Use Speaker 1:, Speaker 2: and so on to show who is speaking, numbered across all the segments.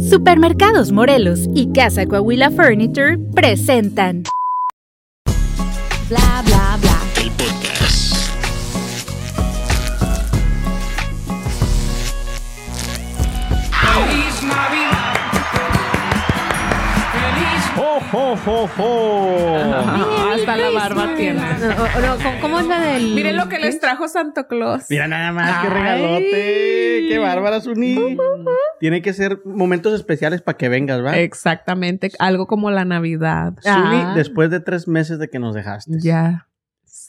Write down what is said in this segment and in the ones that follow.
Speaker 1: Supermercados Morelos y Casa Coahuila Furniture presentan Bla bla bla.
Speaker 2: ¡Jo, jo, jo,
Speaker 3: hasta la barba tiene.
Speaker 4: No, o- no, ¿cómo- ¿Cómo es la del...?
Speaker 3: Miren lo que les trajo Santo Claus.
Speaker 2: Mira nada más, qué regalote. ¡Qué bárbara, Suni! Tiene que ser momentos especiales para que vengas, ¿va?
Speaker 3: Exactamente, algo como la Navidad.
Speaker 2: Suni,
Speaker 4: Ah.
Speaker 2: después de tres meses de que nos dejaste.
Speaker 3: Ya.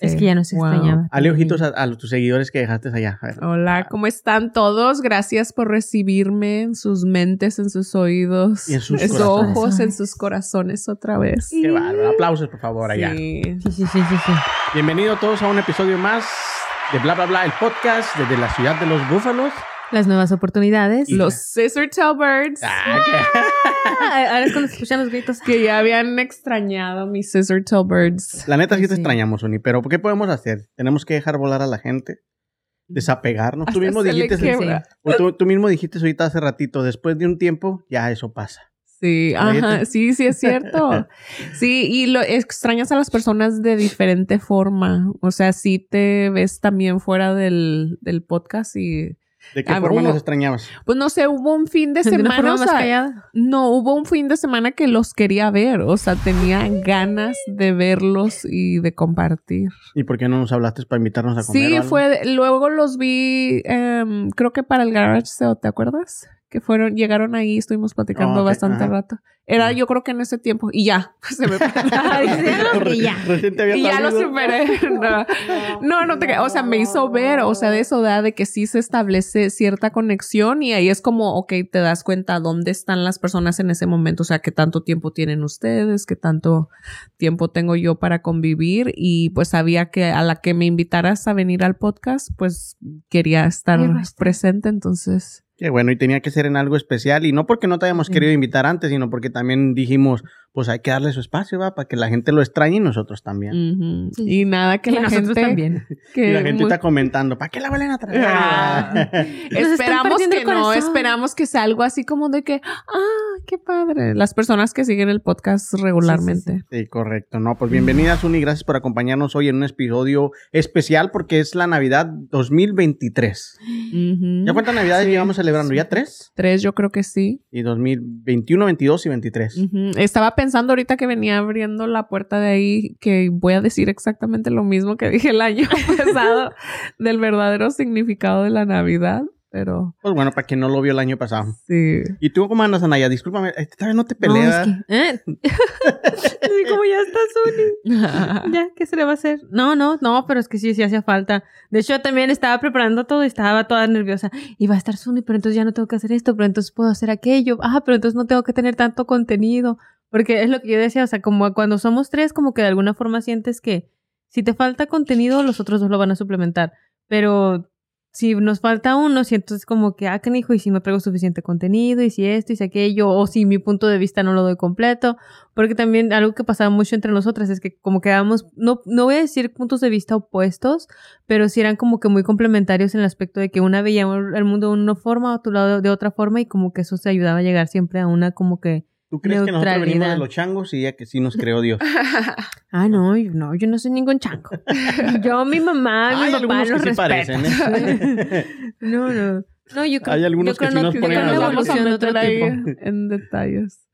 Speaker 4: Es que ya no se
Speaker 3: Wow.
Speaker 4: extrañaba.
Speaker 2: Hale ojitos a, a tus seguidores que dejaste allá. A ver.
Speaker 3: Hola, ¿cómo están todos? Gracias por recibirme en sus mentes, en sus oídos,
Speaker 2: Y en sus
Speaker 3: sus
Speaker 2: corazones.
Speaker 3: ojos, en sus corazones otra vez.
Speaker 2: Qué bárbaro. Aplausos, por favor, allá.
Speaker 3: Sí.
Speaker 4: Sí, sí, sí, sí, sí.
Speaker 2: Bienvenidos todos a un episodio más de Bla Bla Bla, el podcast desde la ciudad de los búfalos.
Speaker 4: Las nuevas oportunidades.
Speaker 3: Los Scissor Tail Birds.
Speaker 2: Ah, qué-
Speaker 4: Ah, ahora es cuando se escuchan los gritos.
Speaker 3: Que ya habían extrañado mis Scissor Tail Birds.
Speaker 2: La neta sí te
Speaker 4: Sí.
Speaker 2: extrañamos, Suni, pero ¿qué podemos hacer? Tenemos que dejar volar a la gente, desapegarnos. Tú mismo dijiste, o tú, tú mismo dijiste ahorita hace ratito, después de un tiempo, ya eso pasa.
Speaker 3: Sí, ajá, sí, sí es cierto. Sí, y lo extrañas a las personas de diferente forma. O sea, sí te ves también fuera del, del podcast y
Speaker 2: ¿De qué
Speaker 3: Ah,
Speaker 2: forma
Speaker 3: hubo-
Speaker 2: nos extrañabas?
Speaker 3: pues no sé, hubo un fin de
Speaker 4: De una
Speaker 3: semana,
Speaker 4: forma
Speaker 3: o sea, no, hubo un fin de semana que los quería ver, o sea, tenía ganas de verlos y de compartir.
Speaker 2: ¿Y por qué no nos hablaste para invitarnos a comer? o
Speaker 3: Sí,
Speaker 2: algo?
Speaker 3: fue, luego los vi, em, creo que para el garage sale, ¿te acuerdas? Que fueron, llegaron ahí, estuvimos platicando
Speaker 2: ok,
Speaker 3: bastante
Speaker 2: ajá.
Speaker 3: rato. Era yo creo que en ese tiempo, y ya, se me
Speaker 4: y ya.
Speaker 2: Recién te había
Speaker 3: Y ya lo superé. No, no, no te. O sea, me hizo ver, o sea, de eso da de que sí se establece cierta conexión y ahí es como, ok, te das cuenta dónde están las personas en ese momento, o sea, qué tanto tiempo tienen ustedes, qué tanto tiempo tengo yo para convivir y pues sabía que a la que me invitaras a venir al podcast, pues quería estar. presente, entonces.
Speaker 2: Qué bueno, y tenía que ser en algo especial. Y no porque no te hayamos
Speaker 3: Sí.
Speaker 2: querido invitar antes, sino porque también dijimos, pues hay que darle su espacio, va, para que la gente lo extrañe y nosotros también.
Speaker 3: Y nada, que
Speaker 4: Y
Speaker 3: la
Speaker 4: nosotros
Speaker 3: gente...
Speaker 4: también.
Speaker 3: Que
Speaker 2: y la gente
Speaker 3: muy-
Speaker 2: está comentando, ¿para qué la vuelven a traer?
Speaker 3: Ah. Esperamos que no, esperamos que sea algo así como de que, ah, qué padre. Las personas que siguen el podcast regularmente.
Speaker 2: Sí, correcto. No, pues bienvenidas, Uni. Gracias por acompañarnos hoy en un episodio especial porque es la Navidad 2023.
Speaker 3: Ujú.
Speaker 2: ¿Ya cuántas Navidades llevamos celebrando? ¿Ya tres?
Speaker 3: Tres, yo creo que sí.
Speaker 2: Y 2021, 22 y 23.
Speaker 3: Ujú. Estaba pensando ahorita que venía abriendo la puerta de ahí que voy a decir exactamente lo mismo que dije el año pasado del verdadero significado de la Navidad, pero
Speaker 2: Pues bueno, para quien no lo vio el año pasado.
Speaker 3: sí.
Speaker 2: ¿Y tú cómo andas, Anaya? Discúlpame, esta vez no te
Speaker 4: No,
Speaker 2: peleas.
Speaker 4: es que... ¿eh? Como ya está Sony. Ya, ¿qué se le va a hacer? No, no, no, pero es que sí, sí hacía falta. De hecho, yo también estaba preparando todo y estaba toda nerviosa. Iba a estar Sony, pero entonces ya no tengo que hacer esto, pero entonces puedo hacer aquello. Ah, pero entonces no tengo que tener tanto contenido. Porque es lo que yo decía, o sea, como cuando somos tres, como que de alguna forma sientes que si te falta contenido, los otros dos lo van a suplementar. Pero si nos falta uno, si entonces como que, ah, hijo, y si no traigo suficiente contenido, y si esto, y si aquello, o si mi punto de vista no lo doy completo, porque también algo que pasaba mucho entre nosotras es que como quedábamos, no, no voy a decir puntos de vista opuestos, pero sí eran como que muy complementarios en el aspecto de que una veía el mundo de una forma, otro lado de otra forma, y como que eso se ayudaba a llegar siempre a una como que,
Speaker 2: ¿Tú crees que nosotros venimos de los changos y ya que sí nos creó Dios?
Speaker 4: ah, no, yo, no, yo no soy ningún chango. yo, mi mamá, mi
Speaker 2: Hay
Speaker 4: papá
Speaker 2: algunos
Speaker 4: los
Speaker 2: que sí parecen, ¿eh?
Speaker 4: no, no. No, yo creo,
Speaker 2: Hay algunos
Speaker 4: yo creo
Speaker 2: que sí
Speaker 4: no-
Speaker 2: nos
Speaker 4: yo
Speaker 2: ponen
Speaker 4: la evolución otro tipo.
Speaker 3: en detalles.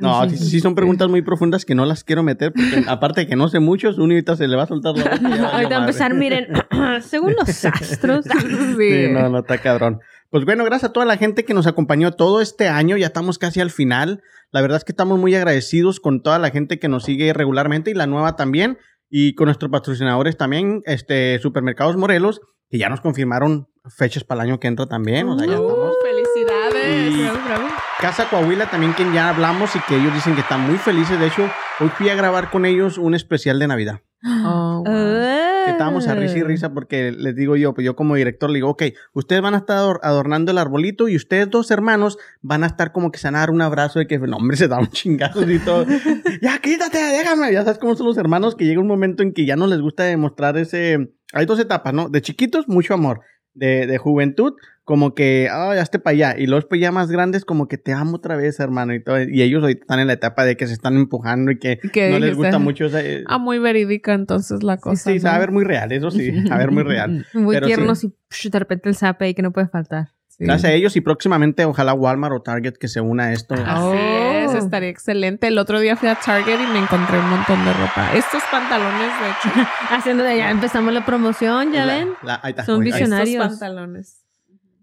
Speaker 2: No, sí,
Speaker 4: Sí,
Speaker 2: sí son preguntas muy profundas que no las quiero meter porque aparte de que no sé mucho, Zuni ahorita se le va a soltar la boca.
Speaker 4: Ahorita empezar, miren, según los astros.
Speaker 2: Sí, no, no, está cabrón. Pues bueno, gracias a toda la gente que nos acompañó todo este año. Ya estamos casi al final. La verdad es que estamos muy agradecidos con toda la gente que nos sigue regularmente y la nueva también. Y con nuestros patrocinadores también, este, Supermercados Morelos, que ya nos confirmaron fechas para el año que entra también. O sea, ya estamos.
Speaker 3: Uh, felicidades.
Speaker 2: Y-
Speaker 3: Bravo, bravo.
Speaker 2: Casa Coahuila también, quien ya hablamos y que ellos dicen que están muy felices. De hecho, hoy fui a grabar con ellos un especial de Navidad.
Speaker 3: Oh, wow.
Speaker 2: Que estábamos a risa y risa porque les digo yo, pues yo como director le digo, ok, ustedes van a estar ador- adornando el arbolito y ustedes dos hermanos van a estar como que se van a dar un abrazo de que, no, hombre, se da un chingazo y todo. ya, quítate, déjame. Ya sabes cómo son los hermanos que llega un momento en que ya no les gusta demostrar ese... Hay dos etapas, ¿no? De chiquitos, mucho amor. De, de juventud, como que, ah, ya esté para allá. Y los pues ya más grandes, como que te amo otra vez, hermano. Y, todo. y ellos ahorita están en la etapa de que se están empujando y que
Speaker 3: ¿Qué
Speaker 2: no les gusta mucho esa... eh,
Speaker 3: Ah, muy verídica entonces la
Speaker 2: sí,
Speaker 3: cosa.
Speaker 2: sí,
Speaker 3: ¿no?
Speaker 2: se va a ver muy real, eso sí, a ver muy real.
Speaker 4: Muy
Speaker 2: Pero sí.
Speaker 4: tiernos y psh, de repente el zape ahí que no puede faltar.
Speaker 3: Sí.
Speaker 2: Gracias a ellos y próximamente ojalá Walmart o Target que se una a esto.
Speaker 4: Oh.
Speaker 3: Es, estaría excelente. El otro día fui a Target y me encontré un montón de ropa. Estos pantalones, de hecho.
Speaker 4: Haciendo de ya empezamos la promoción, ya
Speaker 2: La-
Speaker 4: ven.
Speaker 2: la- ahí está,
Speaker 4: Son
Speaker 2: ahí-
Speaker 4: visionarios.
Speaker 3: Estos pantalones.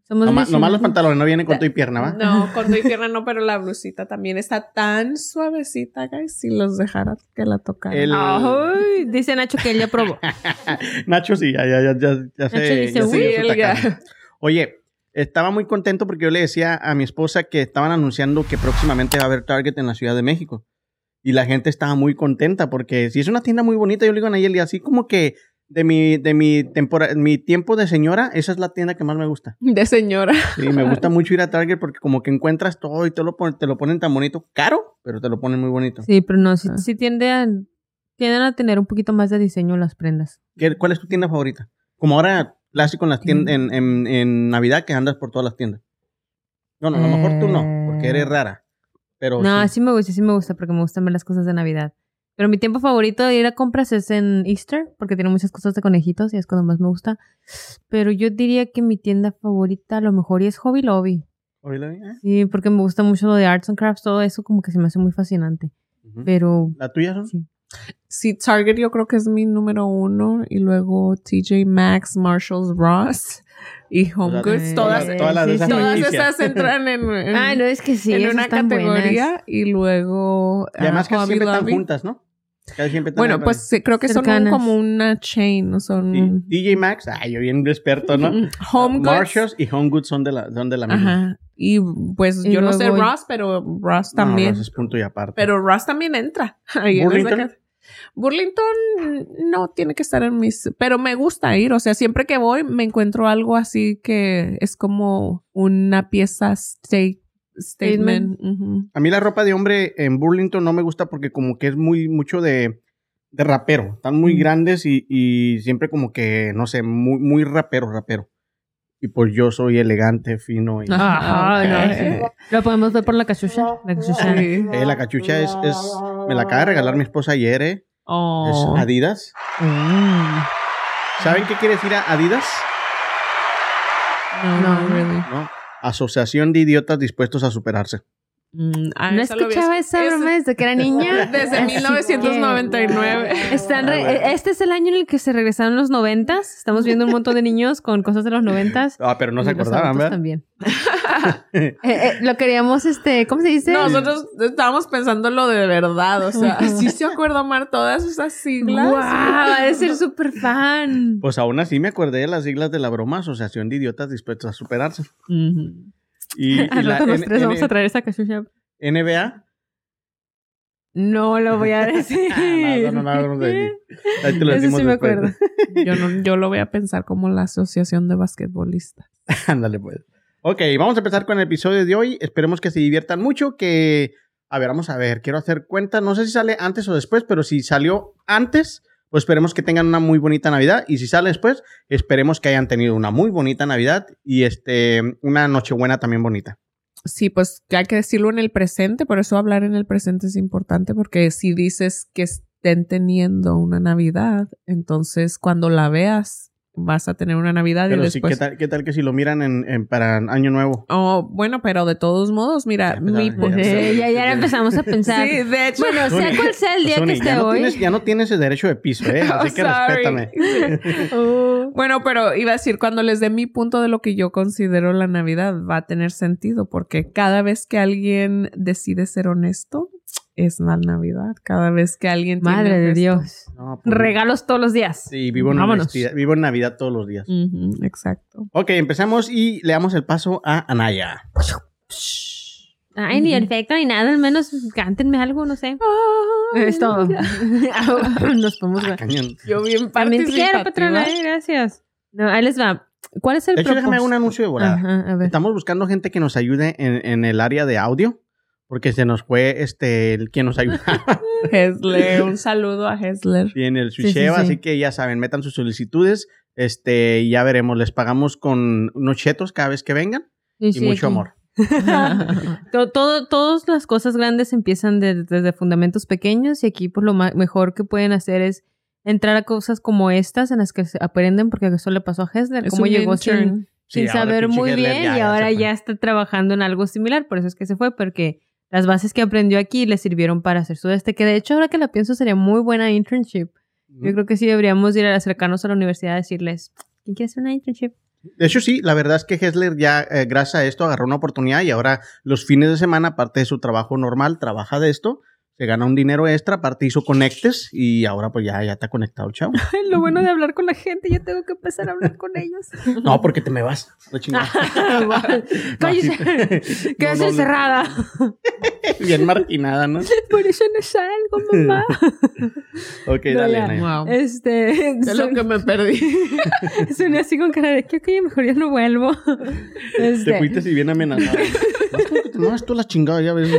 Speaker 4: Somos
Speaker 2: Nomás, nomás los pantalones no vienen con tu y pierna, ¿va?
Speaker 3: No, con tu pierna no, pero la blusita también está tan suavecita, guys. Si los dejara que la tocara.
Speaker 2: El-
Speaker 4: Ay, dice Nacho que él ya probó.
Speaker 2: Nacho sí, ya, ya, ya, ya, ya
Speaker 4: Nacho
Speaker 2: se,
Speaker 4: dice,
Speaker 2: ya se. Oye, estaba muy contento porque yo le decía a mi esposa que estaban anunciando que próximamente va a haber Target en la Ciudad de México. Y la gente estaba muy contenta porque si es una tienda muy bonita, yo le digo a Nayeli, así como que de mi, de mi, tempora- mi tiempo de señora, esa es la tienda que más me gusta.
Speaker 3: De señora.
Speaker 2: Sí, me gusta mucho ir a Target porque como que encuentras todo y te lo, ponen, te lo ponen tan bonito. Caro, pero te lo ponen muy bonito.
Speaker 4: Sí, pero no, sí,
Speaker 3: Ah.
Speaker 4: sí tiende a, tienden a tener un poquito más de diseño las prendas.
Speaker 2: ¿Qué- ¿Cuál es tu tienda favorita? Como ahora clásico en las tiendas, en, en, en Navidad que andas por todas las tiendas. No, no, a lo mejor tú no, porque eres rara. Pero
Speaker 4: no,
Speaker 2: sí.
Speaker 4: sí. me gusta, sí me gusta porque me gustan ver las cosas de Navidad. Pero mi tiempo favorito de ir a compras es en Easter, porque tiene muchas cosas de conejitos y es cuando más me gusta. Pero yo diría que mi tienda favorita a lo mejor y es Hobby Lobby.
Speaker 2: Oílo, ¿eh?
Speaker 4: Sí, porque me gusta mucho lo de Arts and Crafts, todo eso como que se me hace muy fascinante.
Speaker 2: Ujú.
Speaker 4: Pero
Speaker 2: ¿La tuya son?
Speaker 4: sí.
Speaker 3: Sí, Target yo creo que es mi número uno. Y luego TJ Maxx, Marshalls, Ross y Home Goods.
Speaker 4: eh,
Speaker 3: Todas,
Speaker 4: sí,
Speaker 2: todas las de
Speaker 4: sí,
Speaker 2: esa
Speaker 4: sí.
Speaker 3: todas esas entran en, en-
Speaker 4: Ay, no, es que sí,
Speaker 3: en una categoría.
Speaker 4: buenas.
Speaker 3: Y luego.
Speaker 2: Y además
Speaker 3: ah,
Speaker 2: que
Speaker 3: Hobby
Speaker 2: siempre están juntas, ¿no?
Speaker 3: Bueno, pues sí, creo que son como una chain, no son.
Speaker 2: sí. DJ Maxx, ay, yo bien experto, ¿no?
Speaker 3: Home Goods.
Speaker 2: Marshalls y Home Goods son de la, son de la misma.
Speaker 3: Ajá. Y pues
Speaker 4: Y
Speaker 3: yo no sé
Speaker 4: luego-
Speaker 3: Ross, pero Ross
Speaker 2: No,
Speaker 3: también.
Speaker 2: Ross es punto y aparte.
Speaker 3: Pero Ross también entra. Ahí en esa
Speaker 2: ¿Burlington?
Speaker 3: Burlington no tiene que estar en mis, pero me gusta ir, o sea, siempre que voy me encuentro algo así que es como una pieza state, statement.
Speaker 2: A mí la ropa de hombre en Burlington no me gusta porque como que es muy mucho de, de rapero. Están muy
Speaker 4: Mm.
Speaker 2: grandes y, y siempre como que, no sé, muy, muy rapero, rapero. Y pues yo soy elegante, fino y...
Speaker 4: Ajá, no, sí. Lo podemos ver por la cachucha. La cachucha.
Speaker 3: Sí.
Speaker 2: Eh, la cachucha es, es... Me la acaba de regalar mi esposa ayer, eh.
Speaker 3: Oh.
Speaker 2: Es Adidas.
Speaker 4: Mm.
Speaker 2: ¿Saben qué quiere decir a Adidas?
Speaker 3: No, no,
Speaker 4: No.
Speaker 3: really.
Speaker 2: ¿No? Asociación de idiotas dispuestos a superarse.
Speaker 3: Mm, ah,
Speaker 4: No escuchaba
Speaker 3: escu-
Speaker 4: esa broma desde que era niña.
Speaker 3: Desde
Speaker 4: Así que-
Speaker 3: 1999.
Speaker 4: Están re-
Speaker 2: Ah, bueno.
Speaker 4: Este es el año en el que se regresaron los noventas. Estamos viendo un montón de niños con cosas de los noventas.
Speaker 2: Ah, pero no se acordaban, ¿verdad?
Speaker 4: también. Eh, eh, lo queríamos, este, ¿cómo se dice?
Speaker 3: Nosotros estábamos pensando lo de verdad, o sea, sí se acuerda Mar todas esas siglas.
Speaker 4: Va a ser súper fan.
Speaker 2: Pues aún así me acordé de las siglas de la broma, Asociación de Idiotas Dispuestos a Superarse.
Speaker 3: Ujú.
Speaker 2: Y, y la
Speaker 4: los
Speaker 2: N-
Speaker 4: tres vamos a traer esa cachucha.
Speaker 2: NBA.
Speaker 4: No lo voy a decir.
Speaker 2: Ah, no, no, no, no. Ahí te lo
Speaker 4: Eso sí me acuerdo.
Speaker 3: Yo, no, yo lo voy a pensar como la asociación de basquetbolistas.
Speaker 2: Ándale, pues. Ok, vamos a empezar con el episodio de hoy. Esperemos que se diviertan mucho, que... A ver, vamos a ver, quiero hacer cuenta. No sé si sale antes o después, pero si salió antes, pues esperemos que tengan una muy bonita Navidad. Y si sale después, esperemos que hayan tenido una muy bonita Navidad y este una Nochebuena también bonita.
Speaker 3: Sí, pues hay que decirlo en el presente, por eso hablar en el presente es importante, porque si dices que estén teniendo una Navidad, entonces cuando la veas vas a tener una Navidad
Speaker 2: Pero
Speaker 3: y
Speaker 2: sí,
Speaker 3: después...
Speaker 2: ¿qué tal, qué tal que si lo miran en, en- para Año Nuevo?
Speaker 3: Oh, bueno, pero de todos modos, mira,
Speaker 2: Ya
Speaker 3: mi...
Speaker 4: Pues,
Speaker 2: ya
Speaker 4: ya, ya empezamos a pensar.
Speaker 3: Sí, de hecho...
Speaker 4: Bueno, sea cual sea el día que esté
Speaker 2: ya, no
Speaker 4: hoy.
Speaker 2: tienes, ya no tienes el derecho de piso, ¿eh? Así que respétame.
Speaker 4: Oh.
Speaker 3: Bueno, pero iba a decir, cuando les dé mi punto de lo que yo considero la Navidad, va a tener sentido, porque cada vez que alguien decide ser honesto, es la Navidad. Cada vez que alguien... tiene
Speaker 4: Madre de
Speaker 3: honesto.
Speaker 4: Dios.
Speaker 2: No, pues,
Speaker 4: Regalos todos los días.
Speaker 2: Sí, vivo en,
Speaker 4: Vámonos.
Speaker 2: honestidad- vivo en Navidad todos los días.
Speaker 3: Exacto.
Speaker 2: Ok, empezamos y le damos el paso a Anaya.
Speaker 4: Ay, ni efecto ni nada, al menos cántenme algo, no sé. Es todo. Nos podemos ver.
Speaker 2: Cañón.
Speaker 3: Yo bien
Speaker 4: También te quiero, patrona, eh, gracias. No, ahí les va. ¿Cuál es el
Speaker 2: De hecho, déjame un anuncio de volada.
Speaker 4: Ajá, a ver.
Speaker 2: Estamos buscando gente que nos ayude en, en el área de audio. Porque se nos fue este el quien nos ayudaba
Speaker 3: Hesler, un saludo a Hesler.
Speaker 2: en el
Speaker 4: Sí, sí,
Speaker 2: Sucheva,
Speaker 4: sí.
Speaker 2: así que ya saben, metan sus solicitudes Este, y ya veremos, les pagamos con unos chetos cada vez que vengan
Speaker 4: Sí,
Speaker 2: y
Speaker 4: sí,
Speaker 2: mucho
Speaker 4: aquí.
Speaker 2: amor.
Speaker 4: todo, todo- todas las cosas grandes empiezan de- desde fundamentos pequeños y aquí pues lo mejor que pueden hacer es entrar a cosas como estas en las que se aprenden porque eso le pasó a Hessler,
Speaker 3: Es
Speaker 4: cómo
Speaker 3: un
Speaker 4: llegó sin.
Speaker 2: Sí,
Speaker 4: saber muy bien
Speaker 2: ya-
Speaker 4: y ahora ya está trabajando en algo similar, por eso es que se fue, porque las bases que aprendió aquí le sirvieron para hacer su este, que de hecho ahora que la pienso sería muy buena internship. Yo creo que sí deberíamos ir a acercarnos a la universidad a decirles, ¿quién quiere hacer una internship?
Speaker 2: De hecho, sí, la verdad es que Hessler ya, eh, gracias a esto, agarró una oportunidad y ahora los fines de semana, aparte de su trabajo normal, trabaja de esto, se gana un dinero extra, aparte hizo conectes y ahora pues ya, ya está conectado el chavo.
Speaker 4: Lo bueno de hablar con la gente, ya tengo que empezar a hablar con ellos.
Speaker 2: No, porque te me vas. la chingada.
Speaker 4: Cállese,
Speaker 2: No, no,
Speaker 4: encerrada.
Speaker 2: Bien marginada, ¿no?
Speaker 4: Por eso no salgo, mamá.
Speaker 2: Ok,
Speaker 4: No,
Speaker 2: dale.
Speaker 3: Wow.
Speaker 4: Este,
Speaker 3: Es lo que me perdí.
Speaker 4: soné así con cara de que, ok, mejor ya no vuelvo.
Speaker 2: Te
Speaker 4: Este,
Speaker 2: fuiste si bien amenazado. No, es como que te mueves tú la chingada, ya ves.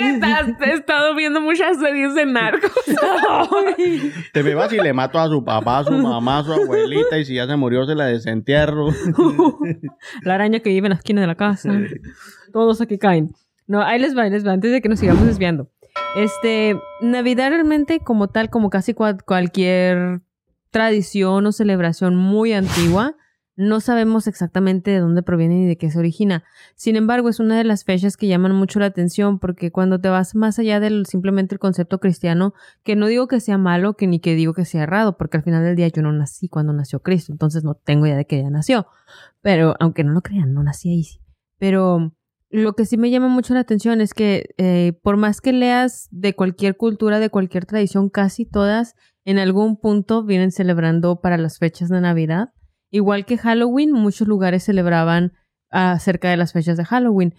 Speaker 3: Estás- he estado viendo muchas series de narcos.
Speaker 2: Te me vas y le mato a su papá, a su mamá, a su abuelita y si ya se murió se la desentierro.
Speaker 4: la araña que vive en la esquina de la casa. Todos aquí caen. No, ahí les va, ahí les va, antes de que nos sigamos desviando. Este, Navidad realmente como tal, como casi cua- cualquier tradición o celebración muy antigua, no sabemos exactamente de dónde proviene ni de qué se origina. Sin embargo, es una de las fechas que llaman mucho la atención porque cuando te vas más allá del simplemente el concepto cristiano, que no digo que sea malo, que ni que digo que sea errado, porque al final del día yo no nací cuando nació Cristo, entonces no tengo idea de que ella nació. Pero, aunque no lo crean, no nací ahí. Pero lo que sí me llama mucho la atención es que eh, por más que leas de cualquier cultura, de cualquier tradición, casi todas en algún punto vienen celebrando para las fechas de Navidad. Igual que Halloween, muchos lugares celebraban acerca de las fechas de Halloween,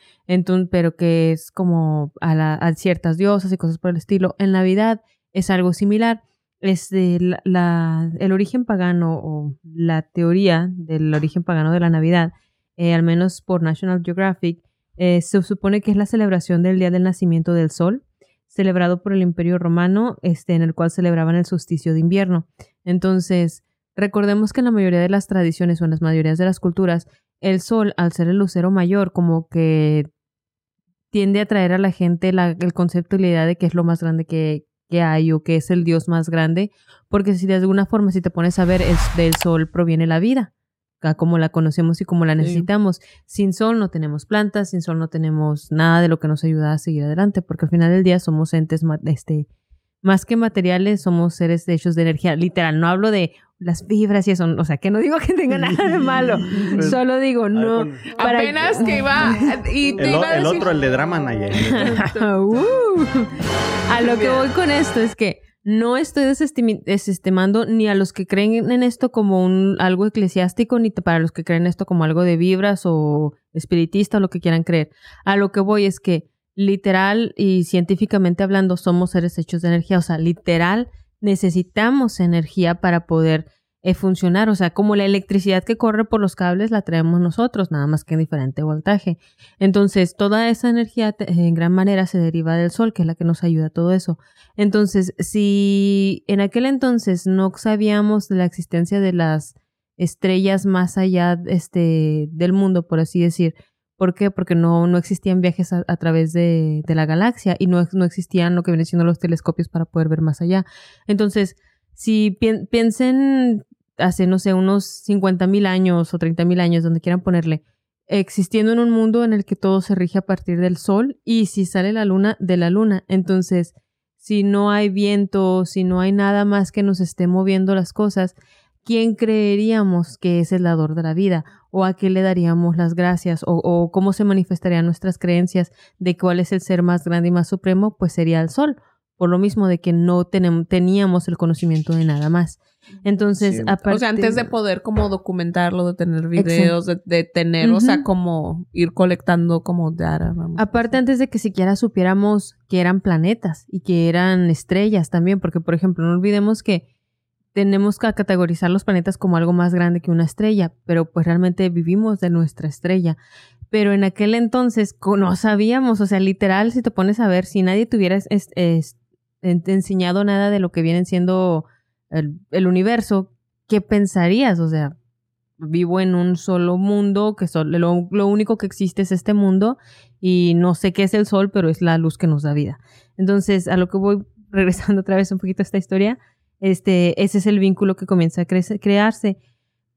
Speaker 4: pero que es como a, la- a ciertas diosas y cosas por el estilo. En Navidad es algo similar. Es el origen pagano o la teoría del origen pagano de la Navidad, eh, al menos por National Geographic, eh, se supone que es la celebración del día del nacimiento del sol, celebrado por el Imperio Romano, este, en el cual celebraban el solsticio de invierno. Entonces, recordemos que en la mayoría de las tradiciones o en las mayorías de las culturas, el sol, al ser el lucero mayor, como que tiende a traer a la gente la- el concepto y la idea de que es lo más grande que, que hay o que es el dios más grande, porque si de alguna forma, si te pones a ver, es, del sol proviene la vida, a como la conocemos y como la
Speaker 3: Sí.
Speaker 4: necesitamos. Sin sol no tenemos plantas, sin sol no tenemos nada de lo que nos ayuda a seguir adelante, porque al final del día somos entes este, más que materiales, somos seres hechos de energía. Literal, no hablo de las fibras y eso, o sea, que no digo que tenga nada de malo, solo digo,
Speaker 2: ver,
Speaker 4: no. para-
Speaker 3: Apenas que iba y te
Speaker 2: el, o-
Speaker 3: iba a
Speaker 2: el otro, el de drama, Naya.
Speaker 4: Uh. a lo que voy con esto es que no estoy desestimando ni a los que creen en esto como un algo eclesiástico ni para los que creen esto como algo de vibras o espiritista o lo que quieran creer. A lo que voy es que literal y científicamente hablando somos seres hechos de energía, o sea, literal necesitamos energía para poder eh, funcionar, o sea, como la electricidad que corre por los cables la traemos nosotros, nada más que en diferente voltaje. Entonces, toda esa energía en gran manera se deriva del sol, que es la que nos ayuda a todo eso. Entonces, si en aquel entonces no sabíamos de la existencia de las estrellas más allá este, del mundo, por así decir, ¿por qué? Porque no, no existían viajes a, través de, la galaxia y no, no existían lo que vienen siendo los telescopios para poder ver más allá. Entonces, si pien- piensen hace, no sé, unos 50 mil años o 30 mil años, donde quieran ponerle, existiendo en un mundo en el que todo se rige a partir del sol y si sale la luna, de la luna. Entonces, si no hay viento, si no hay nada más que nos esté moviendo las cosas, ¿quién creeríamos que es el dador de la vida? ¿O a qué le daríamos las gracias? ¿O, o cómo se manifestarían nuestras creencias de cuál es el ser más grande y más supremo? Pues sería el sol. Por lo mismo de que no teníamos el conocimiento de nada más. Entonces,
Speaker 2: Sí.
Speaker 4: a
Speaker 3: O sea, antes de poder como documentarlo, de tener videos, de, de tener, o sea, como ir colectando como data. vamos.
Speaker 4: Aparte, antes de que siquiera supiéramos que eran planetas y que eran estrellas también, porque, por ejemplo, no olvidemos que tenemos que categorizar los planetas como algo más grande que una estrella, pero pues realmente vivimos de nuestra estrella. Pero en aquel entonces no sabíamos, o sea, literal, si te pones a ver, si nadie te hubiera enseñado nada de lo que vienen siendo el, el universo, ¿qué pensarías? O sea, vivo en un solo mundo, que solo, lo, lo, único que existe es este mundo y no sé qué es el sol, pero es la luz que nos da vida. Entonces, a lo que voy regresando otra vez un poquito a esta historia, este, ese es el vínculo que comienza a crearse,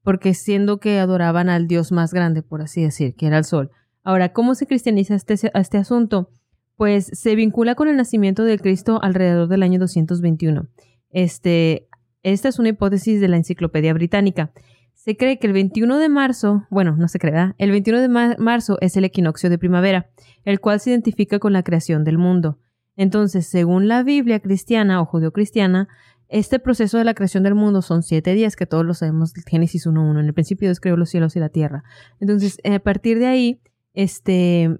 Speaker 4: porque siendo que adoraban al Dios más grande, por así decir, que era el sol. Ahora, ¿cómo se cristianiza este, este asunto? Pues se vincula con el nacimiento de Cristo alrededor del año 221. Este, esta es una hipótesis de la Enciclopedia Británica. Se cree que el 21 de marzo, bueno, no se cree, el 21 de marzo es el equinoccio de primavera, el cual se identifica con la creación del mundo. Entonces, según la Biblia cristiana o judio-cristiana, este proceso de la creación del mundo son siete días, que todos lo sabemos, Génesis 1.1. En el principio Dios creó los cielos y la tierra. Entonces, a partir de ahí, este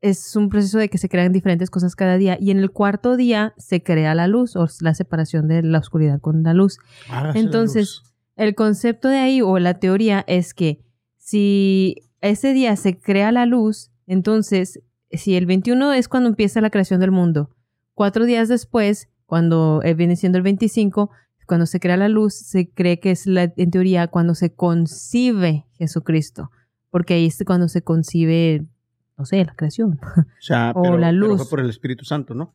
Speaker 4: es un proceso de que se crean diferentes cosas cada día. Y en el cuarto día se crea la luz, o la separación de la oscuridad con la luz. Entonces, el concepto de ahí o la teoría es que si ese día se crea la luz, entonces, si el 21 es cuando empieza la creación del mundo, cuatro días después, cuando eh, viene siendo el 25, cuando se crea la luz, se cree que es la, en teoría cuando se concibe Jesucristo, porque ahí es cuando se concibe no sé, la creación.
Speaker 2: O, la luz. Pero fue por el Espíritu Santo, ¿no?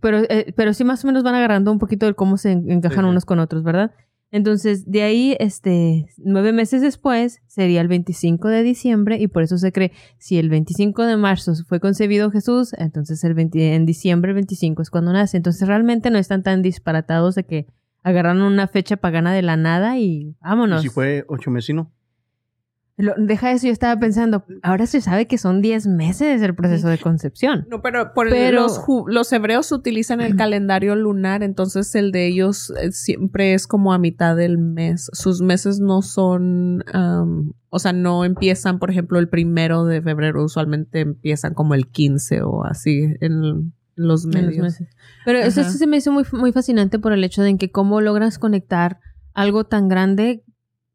Speaker 4: pero, eh, pero sí más o menos van agarrando un poquito de cómo se encajan unos con otros, ¿verdad? Entonces, de ahí, este, nueve meses después, sería el 25 de diciembre, y por eso se cree, si el 25 de marzo fue concebido Jesús, entonces el en diciembre el 25 es cuando nace. Entonces, realmente no están tan disparatados de que agarraron una fecha pagana de la nada y vámonos.
Speaker 2: ¿Y si fue ocho meses, no?
Speaker 4: deja eso, yo estaba pensando, ahora se sabe que son 10 meses el proceso de concepción.
Speaker 3: No, pero, por los, los, hebreos utilizan el calendario lunar, entonces el de ellos eh, siempre es como a mitad del mes. Sus meses no son, o sea, no empiezan, por ejemplo, el primero de febrero, usualmente empiezan como el 15 o así en, los medios.
Speaker 4: Pero eso, se me hizo muy, muy fascinante por el hecho de que cómo logras conectar algo tan grande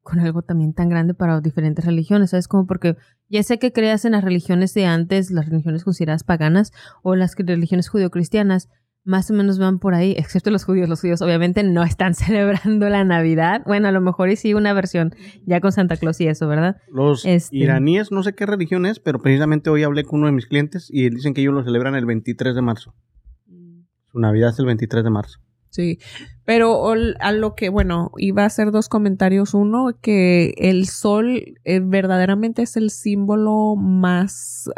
Speaker 4: con algo también tan grande para diferentes religiones, ¿sabes? Como porque ya sé que creas en las religiones de antes, las religiones consideradas paganas o las religiones judio-cristianas, más o menos van por ahí, excepto los judíos. Los judíos obviamente no están celebrando la Navidad. Bueno, a lo mejor y sí una versión ya con Santa Claus y eso, ¿verdad?
Speaker 2: Los este iraníes, no sé qué religión es, pero precisamente hoy hablé con uno de mis clientes y dicen que ellos lo celebran el 23 de marzo. Mm. Su Navidad es el 23 de marzo.
Speaker 3: Sí, pero a lo que, bueno, iba a hacer dos comentarios. Uno, que el sol eh, verdaderamente es el símbolo más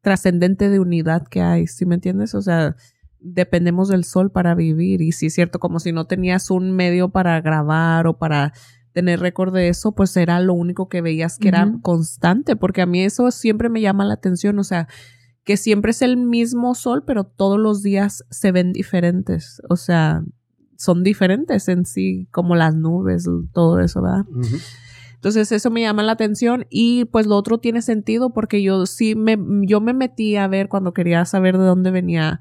Speaker 3: trascendente de unidad que hay, ¿sí me entiendes? O sea, dependemos del sol para vivir y sí es cierto, como si no tenías un medio para grabar o para tener récord de eso, pues era lo único que veías que era constante, porque a mí eso siempre me llama la atención, o sea, que siempre es el mismo sol, pero todos los días se ven diferentes. O sea, son diferentes en sí, como las nubes, todo eso, ¿verdad? Entonces eso me llama la atención y pues lo otro tiene sentido porque yo sí me, yo me metí a ver cuando quería saber de dónde venía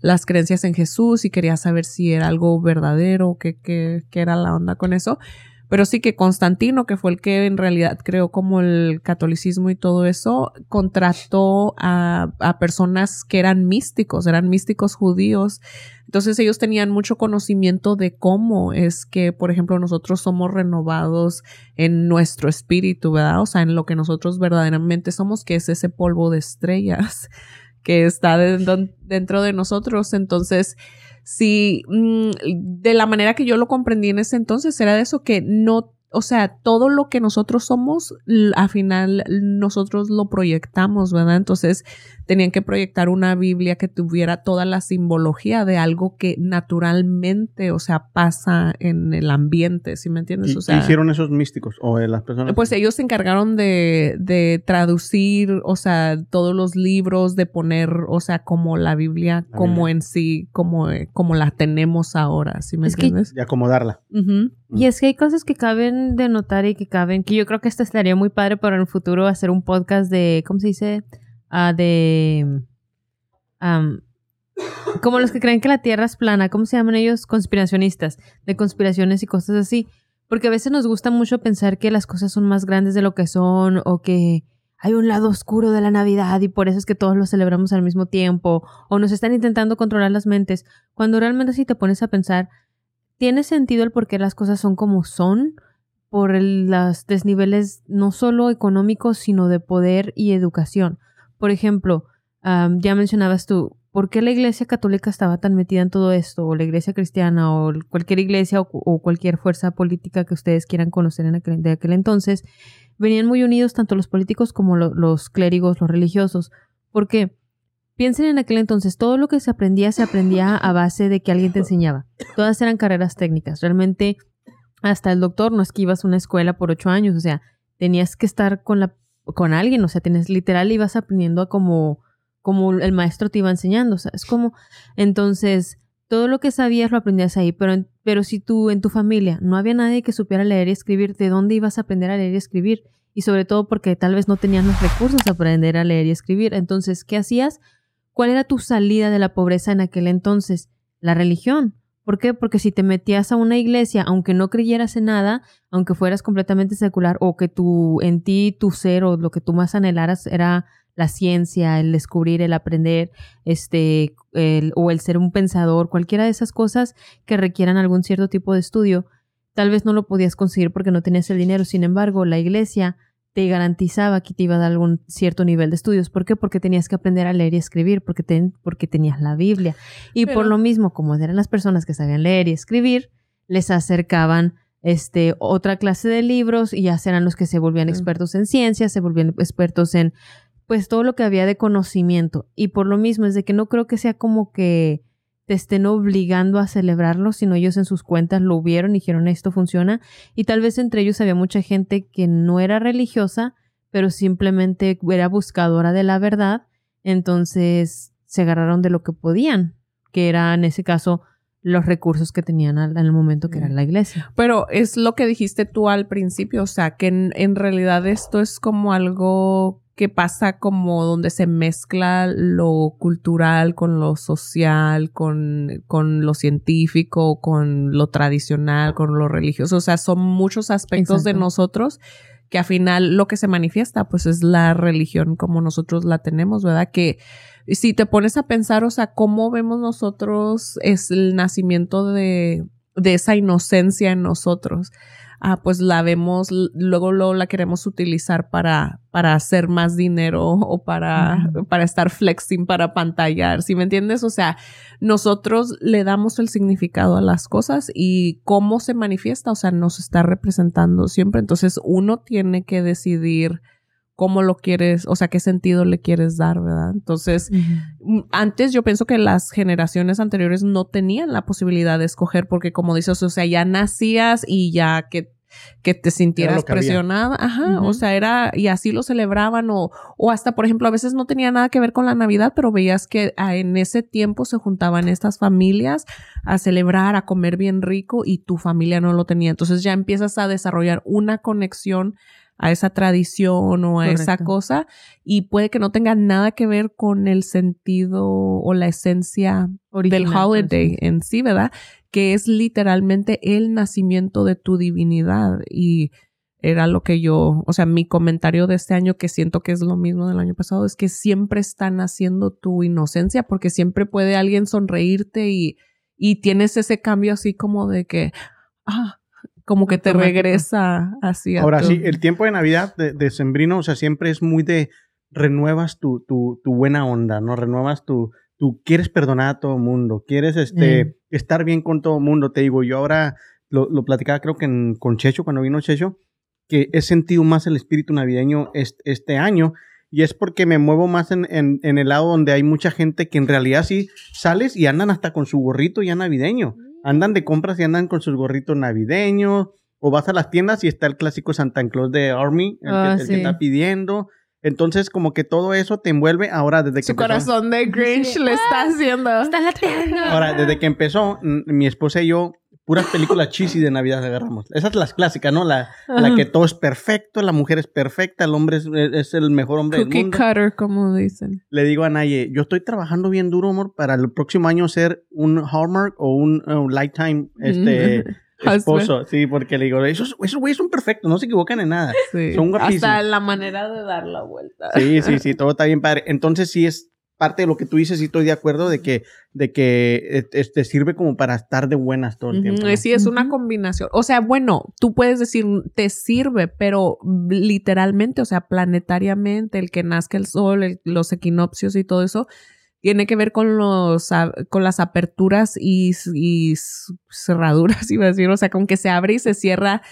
Speaker 3: las creencias en Jesús y quería saber si era algo verdadero, qué, qué, qué era la onda con eso. Pero sí que Constantino, que fue el que en realidad creó como el catolicismo y todo eso, contrató a, a personas que eran místicos, eran místicos judíos. Entonces ellos tenían mucho conocimiento de cómo es que, por ejemplo, nosotros somos renovados en nuestro espíritu, ¿verdad? O sea, en lo que nosotros verdaderamente somos, que es ese polvo de estrellas que está dentro de nosotros. Entonces, si mm, de la manera que yo lo comprendí en ese entonces era de eso que no o sea, todo lo que nosotros somos, al final nosotros lo proyectamos, ¿verdad? Entonces tenían que proyectar una Biblia que tuviera toda la simbología de algo que naturalmente, o sea, pasa en el ambiente, ¿sí me entiendes? O sea,
Speaker 2: hicieron esos místicos o las personas?
Speaker 3: Pues ellos se encargaron de, de traducir, o sea, todos los libros, de poner, o sea, como la Biblia, como en sí, como, como la tenemos ahora, ¿sí me entiendes?
Speaker 2: y acomodarla.
Speaker 4: Y es que hay cosas que caben de notar y que caben, que yo creo que esto estaría muy padre para en el futuro hacer un podcast de, ¿cómo se dice? Ah, de... como los que creen que la Tierra es plana, ¿cómo se llaman ellos? Conspiracionistas, de conspiraciones y cosas así. Porque a veces nos gusta mucho pensar que las cosas son más grandes de lo que son o que hay un lado oscuro de la Navidad y por eso es que todos lo celebramos al mismo tiempo o nos están intentando controlar las mentes. Cuando realmente si te pones a pensar, tiene sentido el por qué las cosas son como son por los desniveles no solo económicos, sino de poder y educación. Por ejemplo, ya mencionabas tú, ¿por qué la iglesia católica estaba tan metida en todo esto? O la iglesia cristiana, o cualquier iglesia, o, cualquier fuerza política que ustedes quieran conocer en aquel, de aquel entonces, venían muy unidos tanto los políticos como los clérigos, los religiosos. ¿Por qué? Piensen en aquel entonces, todo lo que se aprendía se aprendía a base de que alguien te enseñaba. Todas eran carreras técnicas. Realmente, hasta el doctor no es que ibas a una escuela por ocho años, o sea, tenías que estar con la con alguien, o sea, tienes literal ibas aprendiendo a como como el maestro te iba enseñando, o sea, es como entonces todo lo que sabías lo aprendías ahí, pero pero si tú en tu familia no había nadie que supiera leer y escribir, ¿de dónde ibas a aprender a leer y escribir? Y sobre todo porque tal vez no tenías los recursos a aprender a leer y escribir. Entonces, ¿qué hacías? ¿Cuál era tu salida de la pobreza en aquel entonces? La religión. ¿Por qué? Porque si te metías a una iglesia, aunque no creyeras en nada, aunque fueras completamente secular, o que tú, en ti, tu ser, o lo que tú más anhelaras era la ciencia, el descubrir, el aprender, este, el, o el ser un pensador, cualquiera de esas cosas que requieran algún cierto tipo de estudio, tal vez no lo podías conseguir porque no tenías el dinero. Sin embargo, la iglesia te garantizaba que te iba a dar algún cierto nivel de estudios. ¿Por qué? Porque tenías que aprender a leer y escribir, porque, porque tenías la Biblia. Y por lo mismo, como eran las personas que sabían leer y escribir, les acercaban este, otra clase de libros y ya eran los que se volvían expertos en ciencias, se volvían expertos en pues todo lo que había de conocimiento. Y por lo mismo es de que no creo que sea como que te estén obligando a celebrarlo, sino ellos en sus cuentas lo vieron y dijeron esto funciona. Y tal vez entre ellos había mucha gente que no era religiosa, pero simplemente era buscadora de la verdad. Entonces se agarraron de lo que podían, que era en ese caso los recursos que tenían en el momento que era la iglesia.
Speaker 3: Pero es lo que dijiste tú al principio, o sea, que en realidad esto es como algo que pasa como donde se mezcla lo cultural con lo social, con, con lo científico, con lo tradicional, con lo religioso. O sea, son muchos aspectos de nosotros que al final lo que se manifiesta pues es la religión como nosotros la tenemos, ¿verdad? Que si te pones a pensar, o sea, cómo vemos nosotros es el nacimiento de, de esa inocencia en nosotros ah, pues la vemos, luego, luego la queremos utilizar para, para hacer más dinero o para, para estar flexing, para pantallar, ¿sí me entiendes? O sea, nosotros le damos el significado a las cosas y cómo se manifiesta, o sea, nos está representando siempre. Entonces uno tiene que decidir cómo lo quieres, o sea, qué sentido le quieres dar, ¿verdad? Entonces, mm, antes yo pienso que las generaciones anteriores no tenían la posibilidad de escoger porque como dices, o sea, ya nacías y ya que que te sintieras presionada, ajá, o sea, era, y así lo celebraban, o, o hasta, por ejemplo, a veces no tenía nada que ver con la Navidad, pero veías que en ese tiempo se juntaban estas familias a celebrar, a comer bien rico, y tu familia no lo tenía. Entonces ya empiezas a desarrollar una conexión a esa tradición o a esa cosa y puede que no tenga nada que ver con el sentido o la esencia del holiday en sí, ¿verdad? Que es literalmente el nacimiento de tu divinidad y era lo que yo, o sea, mi comentario de este año que siento que es lo mismo del año pasado es que siempre están haciendo tu inocencia porque siempre puede alguien sonreírte y, y tienes ese cambio así como de que, ah, como que te regresa así.
Speaker 2: Ahora sí, el tiempo de Navidad de, de, Sembrino, o sea, siempre es muy de renuevas tu, tu, tu buena onda, ¿no? Renuevas tu, tú quieres perdonar a todo mundo, quieres este, mm. estar bien con todo mundo. Te digo, yo ahora lo, lo platicaba creo que en, con Checho, cuando vino Checho, que he sentido más el espíritu navideño este, este año. Y es porque me muevo más en, en, en, el lado donde hay mucha gente que en realidad sí sales y andan hasta con su gorrito ya navideño andan de compras y andan con sus gorritos navideños, o vas a las tiendas y está el clásico Santa Claus de Army, el, que, ah, está pidiendo. Entonces, como que todo eso te envuelve ahora desde que
Speaker 3: Su corazón de Grinch le está haciendo.
Speaker 4: Está latiendo.
Speaker 2: Ahora, desde que empezó, mi esposa y yo, puras películas cheesy de Navidad agarramos. Esa es la clásica, ¿no? La, la que todo es perfecto, la mujer es perfecta, el hombre es, el mejor hombre
Speaker 3: del mundo. cutter, como dicen.
Speaker 2: Le digo a Naye, yo estoy trabajando bien duro, amor, para el próximo año ser un Hallmark o un, Lifetime, este... esposo, sí, porque le digo, esos, esos güeyes son perfectos, no se equivocan en nada. Son guapísimos.
Speaker 3: Hasta la manera de dar la vuelta.
Speaker 2: Sí, sí, sí, todo está bien padre. Entonces sí es parte de lo que tú dices y estoy de acuerdo de que, de que eh, te sirve como para estar de buenas todo el tiempo.
Speaker 3: Sí, es una combinación. O sea, bueno, tú puedes decir, te sirve, pero literalmente, o sea, planetariamente, el que nazca el sol, el- los equinoccios y todo eso, tiene que ver con los con las aperturas y, cerraduras, iba a decir, o sea, con que se abre y se cierra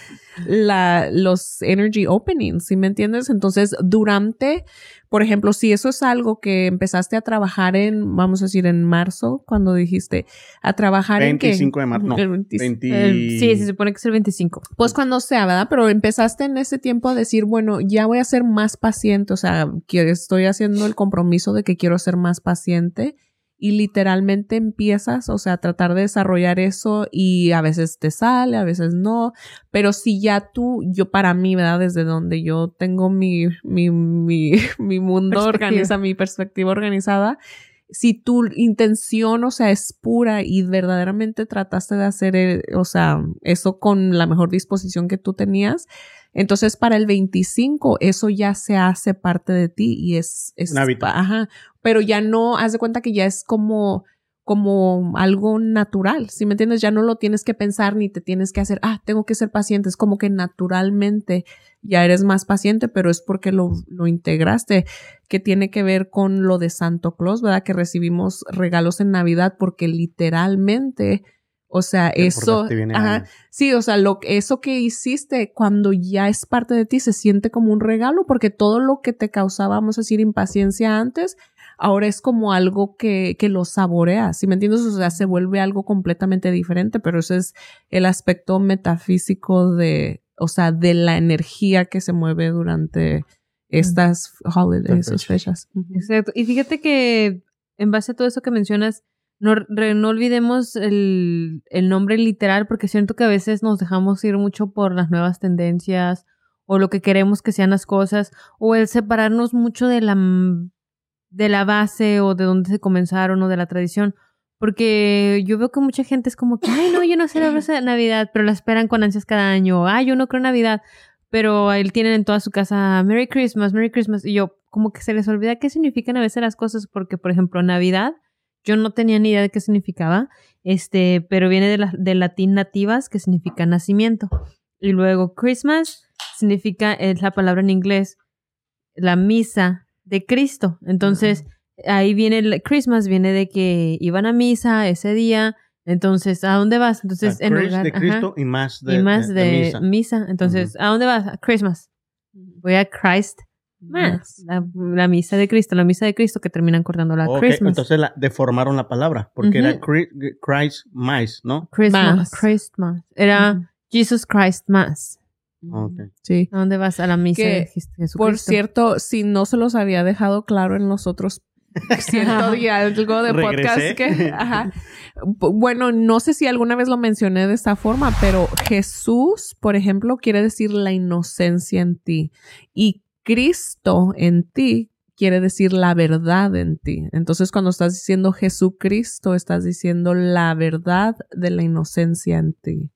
Speaker 3: la, los energy openings, ¿sí me entiendes? Entonces, durante, por ejemplo, si eso es algo que empezaste a trabajar en, vamos a decir, en marzo, cuando dijiste, a trabajar en qué?
Speaker 2: 25 de marzo, no,
Speaker 3: El 20
Speaker 2: 20
Speaker 4: El- sí, se supone que es el 25.
Speaker 3: pues cuando sea, ¿verdad? Pero empezaste en ese tiempo a decir, bueno, ya voy a ser más paciente, o sea, que estoy haciendo el compromiso de que quiero ser más paciente y literalmente empiezas, o sea, a tratar de desarrollar eso y a veces te sale, a veces no, pero si ya tú, yo para mí, ¿verdad? Desde donde yo tengo mi, mi, mi, mi mundo organizado, mi perspectiva organizada, si tu intención, o sea, es pura y verdaderamente trataste de hacer, eh, o sea, eso con la mejor disposición que tú tenías, entonces para el 25 eso ya se hace parte de ti y es, es
Speaker 2: Un hábito.
Speaker 3: ajá, pero ya no, haz de cuenta que ya es como como algo natural, ¿sí me entiendes? Ya no lo tienes que pensar ni te tienes que hacer, ah, tengo que ser paciente, es como que naturalmente ya eres más paciente, pero es porque lo, lo integraste, que tiene que ver con lo de Santo Claus, ¿verdad? Que recibimos regalos en Navidad porque literalmente, o sea,
Speaker 2: Te
Speaker 3: eso, ajá, sí, o sea, lo, eso que hiciste cuando ya es parte de ti se siente como un regalo porque todo lo que te causaba, vamos a decir, impaciencia antes, ahora es como algo que, que lo saboreas, ¿sí me entiendes? O sea, se vuelve algo completamente diferente, pero ese es el aspecto metafísico de, o sea, de la energía que se mueve durante estas holidays,
Speaker 2: Estas
Speaker 3: esas fechas.
Speaker 4: Exacto. Y fíjate que en base a todo eso que mencionas, no, re- no olvidemos el, el nombre literal porque siento que a veces nos dejamos ir mucho por las nuevas tendencias o lo que queremos que sean las cosas o el separarnos mucho de la, de la base o de dónde se comenzaron o de la tradición. Porque yo veo que mucha gente es como que, ay, no, yo no celebro esa Navidad, pero la esperan con ansias cada año. Ay, yo no creo en Navidad, pero él tienen en toda su casa Merry Christmas, Merry Christmas. Y yo, como que se les olvida qué significan a veces las cosas, porque, por ejemplo, Navidad, yo no tenía ni idea de qué significaba, este, pero viene de la, del latín nativas, que significa nacimiento. Y luego Christmas significa, es la palabra en inglés, la misa de Cristo. Entonces, ahí viene el Christmas, viene de que iban a misa ese día. Entonces, ¿a dónde vas? Entonces,
Speaker 2: sea,
Speaker 4: en
Speaker 2: Chris
Speaker 4: lugar
Speaker 2: de
Speaker 4: ajá,
Speaker 2: Cristo y más de,
Speaker 4: y más de,
Speaker 2: de- de misa.
Speaker 4: misa. Entonces, ¿a dónde vas? A Christmas. Voy a Christ Mass, la, la misa de Cristo, la misa de Cristo que terminan cortando la
Speaker 2: Ok,
Speaker 4: Christmas.
Speaker 2: entonces la, deformaron la palabra, porque era. Chri- Christ Mice, ¿no?
Speaker 4: Christmas. Christmas. Era. Jesus Christ Mass.
Speaker 2: Ok.
Speaker 3: Sí.
Speaker 4: ¿A dónde vas? A la misa
Speaker 3: Que,
Speaker 4: de Jes- Jesucristo.
Speaker 3: Por cierto, si no se los había dejado claro en los otros ciento y algo de podcast que, ajá. Bueno, no sé si alguna vez lo mencioné de esta forma, pero Jesús, por ejemplo, quiere decir la inocencia en ti y Cristo en ti quiere decir la verdad en ti. Entonces, cuando estás diciendo Jesucristo, estás diciendo la verdad de la inocencia en ti.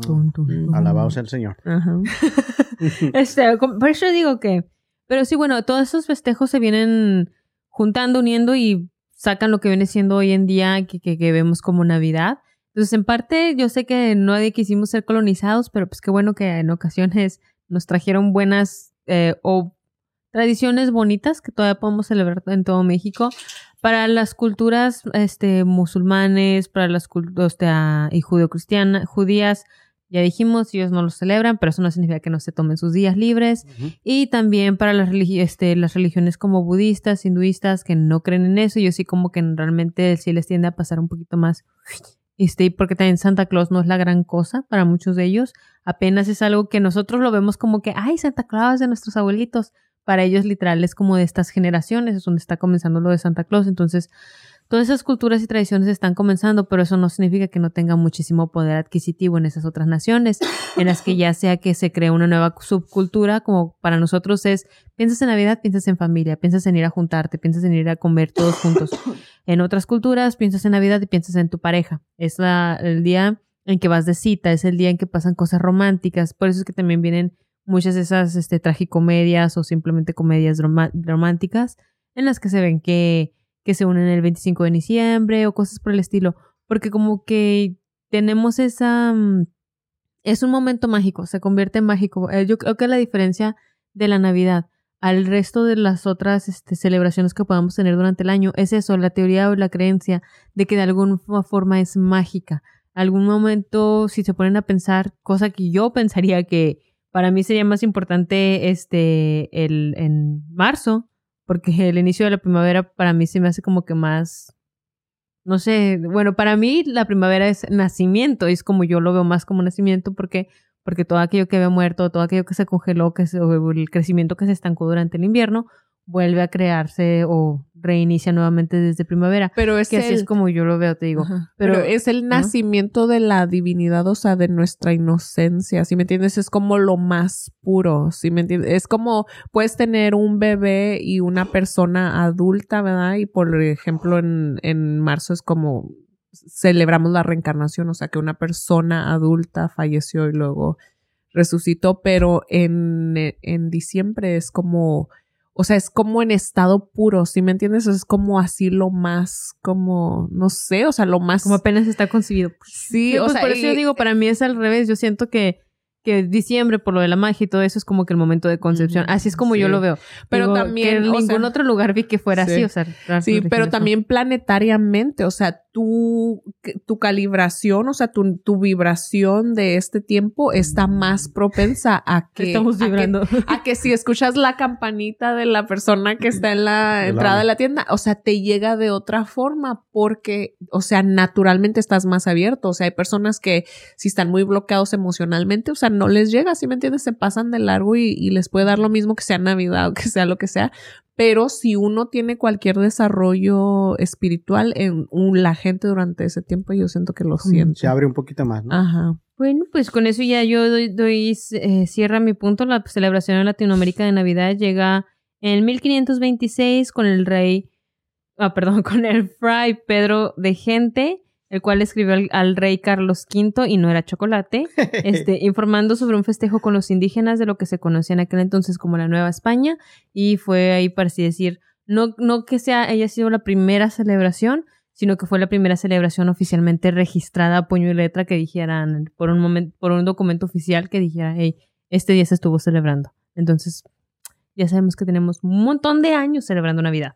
Speaker 3: Tum, tum, tum.
Speaker 2: Alabado sea el Señor.
Speaker 3: Ajá.
Speaker 4: Este, por eso digo que. Pero sí, bueno, todos esos festejos se vienen juntando, uniendo y sacan lo que viene siendo hoy en día que, que, que vemos como Navidad. Entonces, en parte, yo sé que nadie quisimos ser colonizados, pero pues qué bueno que en ocasiones nos trajeron buenas eh, o tradiciones bonitas que todavía podemos celebrar en todo México. Para las culturas este, musulmanes, para las culturas y judio-cristianas, judías, ya dijimos, ellos no lo celebran, pero eso no significa que no se tomen sus días libres. Y también para las, religi- este, las religiones como budistas, hinduistas, que no creen en eso, yo sí como que realmente sí les tiende a pasar un poquito más. Este, porque también Santa Claus no es la gran cosa para muchos de ellos. Apenas es algo que nosotros lo vemos como que, ay, Santa Claus de nuestros abuelitos. Para ellos literal es como de estas generaciones, es donde está comenzando lo de Santa Claus. Entonces, todas esas culturas y tradiciones están comenzando, pero eso no significa que no tenga muchísimo poder adquisitivo en esas otras naciones, en las que ya sea que se cree una nueva subcultura, como para nosotros es, piensas en Navidad, piensas en familia, piensas en ir a juntarte, piensas en ir a comer todos juntos. En otras culturas, piensas en Navidad y piensas en tu pareja. Es el día en que vas de cita, es el día en que pasan cosas románticas, por eso es que también vienen muchas de esas este, tragicomedias o simplemente comedias románticas en las que se ven que que se unen el 25 de diciembre o cosas por el estilo, porque como que tenemos esa... mm, Es un momento mágico, se convierte en mágico. Eh, Yo creo que la diferencia de la Navidad al resto de las otras este, celebraciones que podamos tener durante el año es eso, la teoría o la creencia de que de alguna forma es mágica. Algún momento, si se ponen a pensar, cosa que yo pensaría que para mí sería más importante este el en marzo, porque el inicio de la primavera para mí se me hace como que más no sé, bueno, para mí la primavera es nacimiento, es como yo lo veo más como nacimiento porque porque todo aquello que había muerto, todo aquello que se congeló, que el crecimiento que se estancó durante el invierno, vuelve a crearse o reinicia nuevamente desde primavera.
Speaker 3: Pero es
Speaker 4: Que así es como yo lo veo, te digo.
Speaker 3: Ajá.
Speaker 4: Pero,
Speaker 3: Pero, es el nacimiento de la divinidad, o sea, de nuestra inocencia, ¿sí me entiendes? Es como lo más puro, ¿sí me entiendes? Es como puedes tener un bebé y una persona adulta, ¿verdad? Y por ejemplo, en, en marzo es como celebramos la reencarnación, o sea, que una persona adulta falleció y luego resucitó, pero en, en diciembre es como... O sea, es como en estado puro, ¿sí me entiendes? Es como así lo más, como, no sé, o sea, lo más...
Speaker 4: como apenas está concebido.
Speaker 3: sí,
Speaker 4: Sí,
Speaker 3: o
Speaker 4: pues
Speaker 3: sea,
Speaker 4: por eso yo digo, para mí es al revés. Yo siento que, que diciembre, por lo de la magia y todo eso, es como que el momento de concepción. Así es como yo lo veo.
Speaker 3: Pero
Speaker 4: Digo,
Speaker 3: también,
Speaker 4: que en ningún
Speaker 3: sea,
Speaker 4: otro lugar vi que fuera
Speaker 3: sí.
Speaker 4: así, o sea.
Speaker 3: Sí, pero
Speaker 4: no.
Speaker 3: también planetariamente, o sea, tu, calibración, o sea, tu, tu vibración de este tiempo está más propensa a que...
Speaker 4: Estamos
Speaker 3: a que-
Speaker 4: vibrando.
Speaker 3: A que si escuchas la campanita de la persona que está en la entrada de la tienda, o sea, te llega de otra forma porque, o sea, naturalmente estás más abierto. O sea, hay personas que si están muy bloqueados emocionalmente, o sea, no les llega, ¿sí me entiendes? Se pasan de largo y, y les puede dar lo mismo que sea Navidad o que sea lo que sea. Pero si uno tiene cualquier desarrollo espiritual en un- la gente durante ese tiempo, yo siento que lo siente.
Speaker 2: Se abre un poquito más, ¿no?
Speaker 3: Ajá.
Speaker 4: Bueno, pues con eso ya yo doy, doy eh, cierra mi punto. La celebración en Latinoamérica de Navidad llega en 1526 con el rey, ah, perdón, con el fray Pedro de Gente, el cual escribió al, al rey Carlos V y no era chocolate, este, informando sobre un festejo con los indígenas de lo que se conocía en aquel entonces como la Nueva España y fue ahí para así decir, no, no que sea haya sido la primera celebración, sino que fue la primera celebración oficialmente registrada a puño y letra que dijeran por un momento, por un documento oficial que dijera, hey, este día se estuvo celebrando. Entonces, ya sabemos que tenemos un montón de años celebrando Navidad.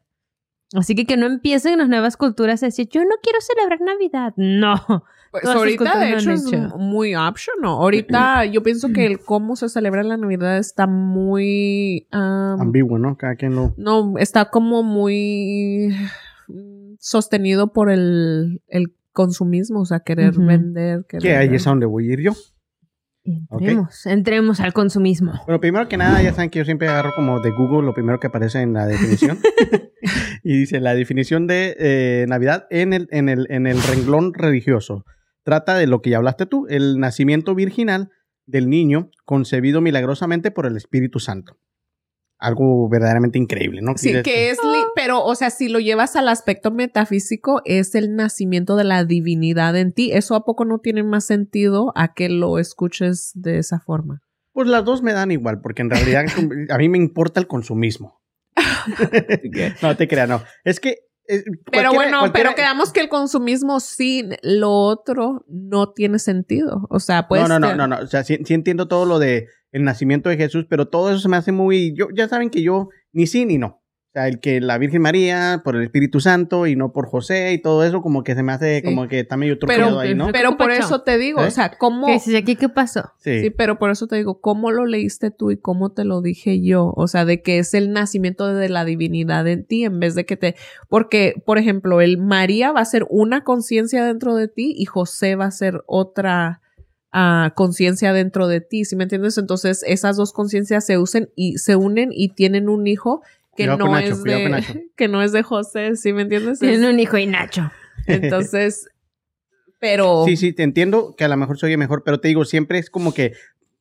Speaker 4: Así que que no empiecen las nuevas culturas a decir, yo no quiero celebrar Navidad. No.
Speaker 3: Pues
Speaker 4: Todas
Speaker 3: ahorita, de hecho, es muy optional. Ahorita yo pienso que el cómo se celebra la Navidad está muy... um,
Speaker 2: Ambiguo, ¿no? Cada quien lo...
Speaker 3: no, está como muy sostenido por el, el consumismo, o sea, querer vender. Querer,
Speaker 2: Que ahí es a donde voy a ir yo.
Speaker 4: Entremos, entremos al consumismo.
Speaker 2: Bueno, primero que nada, ya saben que yo siempre agarro como de Google lo primero que aparece en la definición. y dice, la definición de eh, Navidad en el, en, el, en el renglón religioso. Trata de lo que ya hablaste tú, el nacimiento virginal del niño concebido milagrosamente por el Espíritu Santo. Algo verdaderamente increíble, ¿no?
Speaker 3: Sí, que es, li- pero, o sea, si lo llevas al aspecto metafísico, es el nacimiento de la divinidad en ti. ¿Eso a poco no tiene más sentido a que lo escuches de esa forma?
Speaker 2: Pues las dos me dan igual, porque en realidad a mí me importa el consumismo. no te creas, no. Es que... eh,
Speaker 3: Pero bueno,
Speaker 2: cualquiera-
Speaker 3: pero quedamos que el consumismo sin lo otro no tiene sentido. O sea, pues.
Speaker 2: no, no, no, no, no. O sea, sí, sí entiendo todo lo de el nacimiento de Jesús, pero todo eso se me hace muy. Yo, ya saben que yo ni sí ni no. O sea, el que la Virgen María, por el Espíritu Santo y no por José y todo eso, como que se me hace
Speaker 3: Sí.
Speaker 2: como que está medio truqueado ahí, ¿no?
Speaker 3: pero por eso te digo,
Speaker 2: ¿Eh?
Speaker 3: o sea, ¿cómo?
Speaker 4: ¿Qué aquí? ¿Qué pasó?
Speaker 2: Sí.
Speaker 3: Sí, pero por eso te digo, ¿cómo lo leíste tú y cómo te lo dije yo? O sea, de que es el nacimiento de la divinidad en ti en vez de que te... Porque, por ejemplo, el María va a ser una conciencia dentro de ti y José va a ser otra ah, conciencia dentro de ti, ¿sí me entiendes? Entonces, esas dos conciencias se usen y se unen y tienen un hijo que
Speaker 2: Cuidado
Speaker 3: no
Speaker 2: con Nacho,
Speaker 3: es de
Speaker 2: con Nacho.
Speaker 3: que no es de José, ¿sí me entiendes?
Speaker 4: Tienen
Speaker 3: Es-
Speaker 4: un hijo y Nacho.
Speaker 3: entonces, pero
Speaker 2: Sí, sí, te entiendo que a lo mejor se oye mejor, pero te digo, siempre es como que.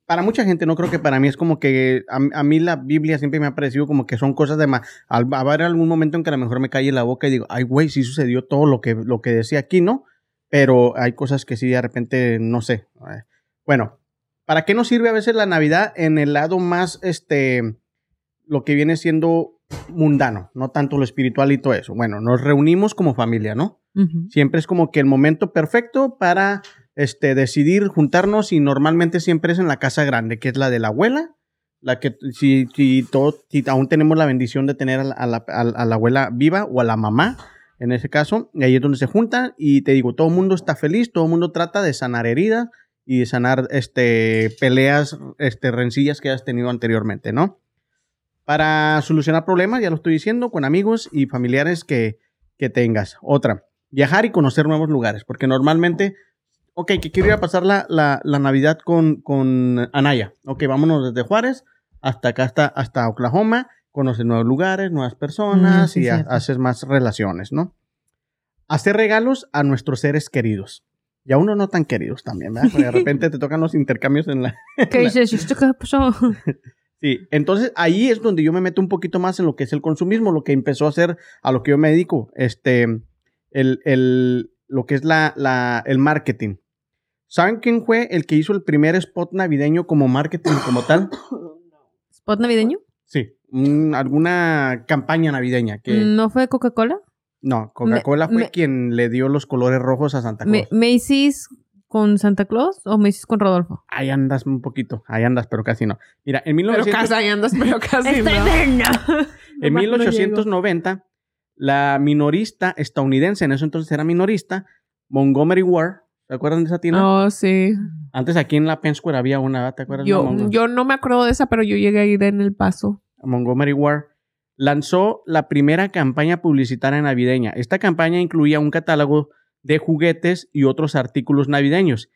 Speaker 2: Para mucha gente, no creo que para mí es como que a, a mí la Biblia siempre me ha parecido como que son cosas de más. Al haber algún momento en que a lo mejor me calle la boca y digo, ay, güey, sí sucedió todo lo que, lo que decía aquí, ¿no? Pero hay cosas que sí de repente no sé. Eh, Bueno, ¿para qué nos sirve a veces la Navidad en el lado más, este, lo que viene siendo mundano, no tanto lo espiritual y todo eso. Bueno, nos reunimos como familia, ¿no? Siempre es como que el momento perfecto para este, decidir juntarnos y normalmente siempre es en la casa grande, que es la de la abuela, la que si, si, todo, si aún tenemos la bendición de tener a la, a la- a la- a la abuela viva o a la mamá, en ese caso, y ahí es donde se juntan y te digo, todo el mundo está feliz, todo el mundo trata de sanar heridas y de sanar este, peleas, este, rencillas que has tenido anteriormente, ¿no? Para solucionar problemas, ya lo estoy diciendo, con amigos y familiares que, que tengas. Otra, viajar y conocer nuevos lugares, porque normalmente, ok, que quiero ir a pasar la, la, la Navidad con, con Anaya. Ok, vámonos desde Juárez hasta acá, hasta, hasta Oklahoma, conocer nuevos lugares, nuevas personas
Speaker 4: Mm, sí,
Speaker 2: y ha- haces más relaciones, ¿no? Hacer regalos a nuestros seres queridos. Y a uno no tan queridos también, ¿verdad? Porque de repente te tocan los intercambios en la...
Speaker 4: ¿Qué dices? ¿Esto qué pasó?
Speaker 2: Sí, entonces ahí es donde yo me meto un poquito más en lo que es el consumismo, lo que empezó a hacer a lo que yo me dedico, este, el, el, lo que es la, la, el marketing. ¿Saben quién fue el que hizo el primer spot navideño como marketing como tal?
Speaker 4: ¿Spot navideño?
Speaker 2: Sí, un- alguna campaña navideña que...
Speaker 4: ¿No fue Coca-Cola?
Speaker 2: No, Coca-Cola
Speaker 4: Me-
Speaker 2: fue
Speaker 4: me-
Speaker 2: quien le dio los colores rojos a Santa
Speaker 4: Me-
Speaker 2: Claus.
Speaker 4: ¿Macy's con Santa Claus o Macy's con Rodolfo?
Speaker 2: Ahí andas un poquito, ahí andas, pero casi no. Mira, en
Speaker 3: Pero
Speaker 2: 1900...
Speaker 3: casi ahí andas, pero casi no.
Speaker 2: En
Speaker 4: Nomás no
Speaker 2: 1890, la minorista estadounidense, en eso entonces era minorista, Montgomery Ward, ¿se acuerdan de esa tienda?
Speaker 3: Oh, sí.
Speaker 2: Antes aquí en la Penn Square había una, ¿te acuerdas? de
Speaker 3: Yo,
Speaker 2: Mongo-
Speaker 3: yo no me acuerdo de esa, pero yo llegué a ir en el paso.
Speaker 2: Montgomery Ward lanzó la primera campaña publicitaria navideña. Esta campaña incluía un catálogo de juguetes y otros artículos navideños.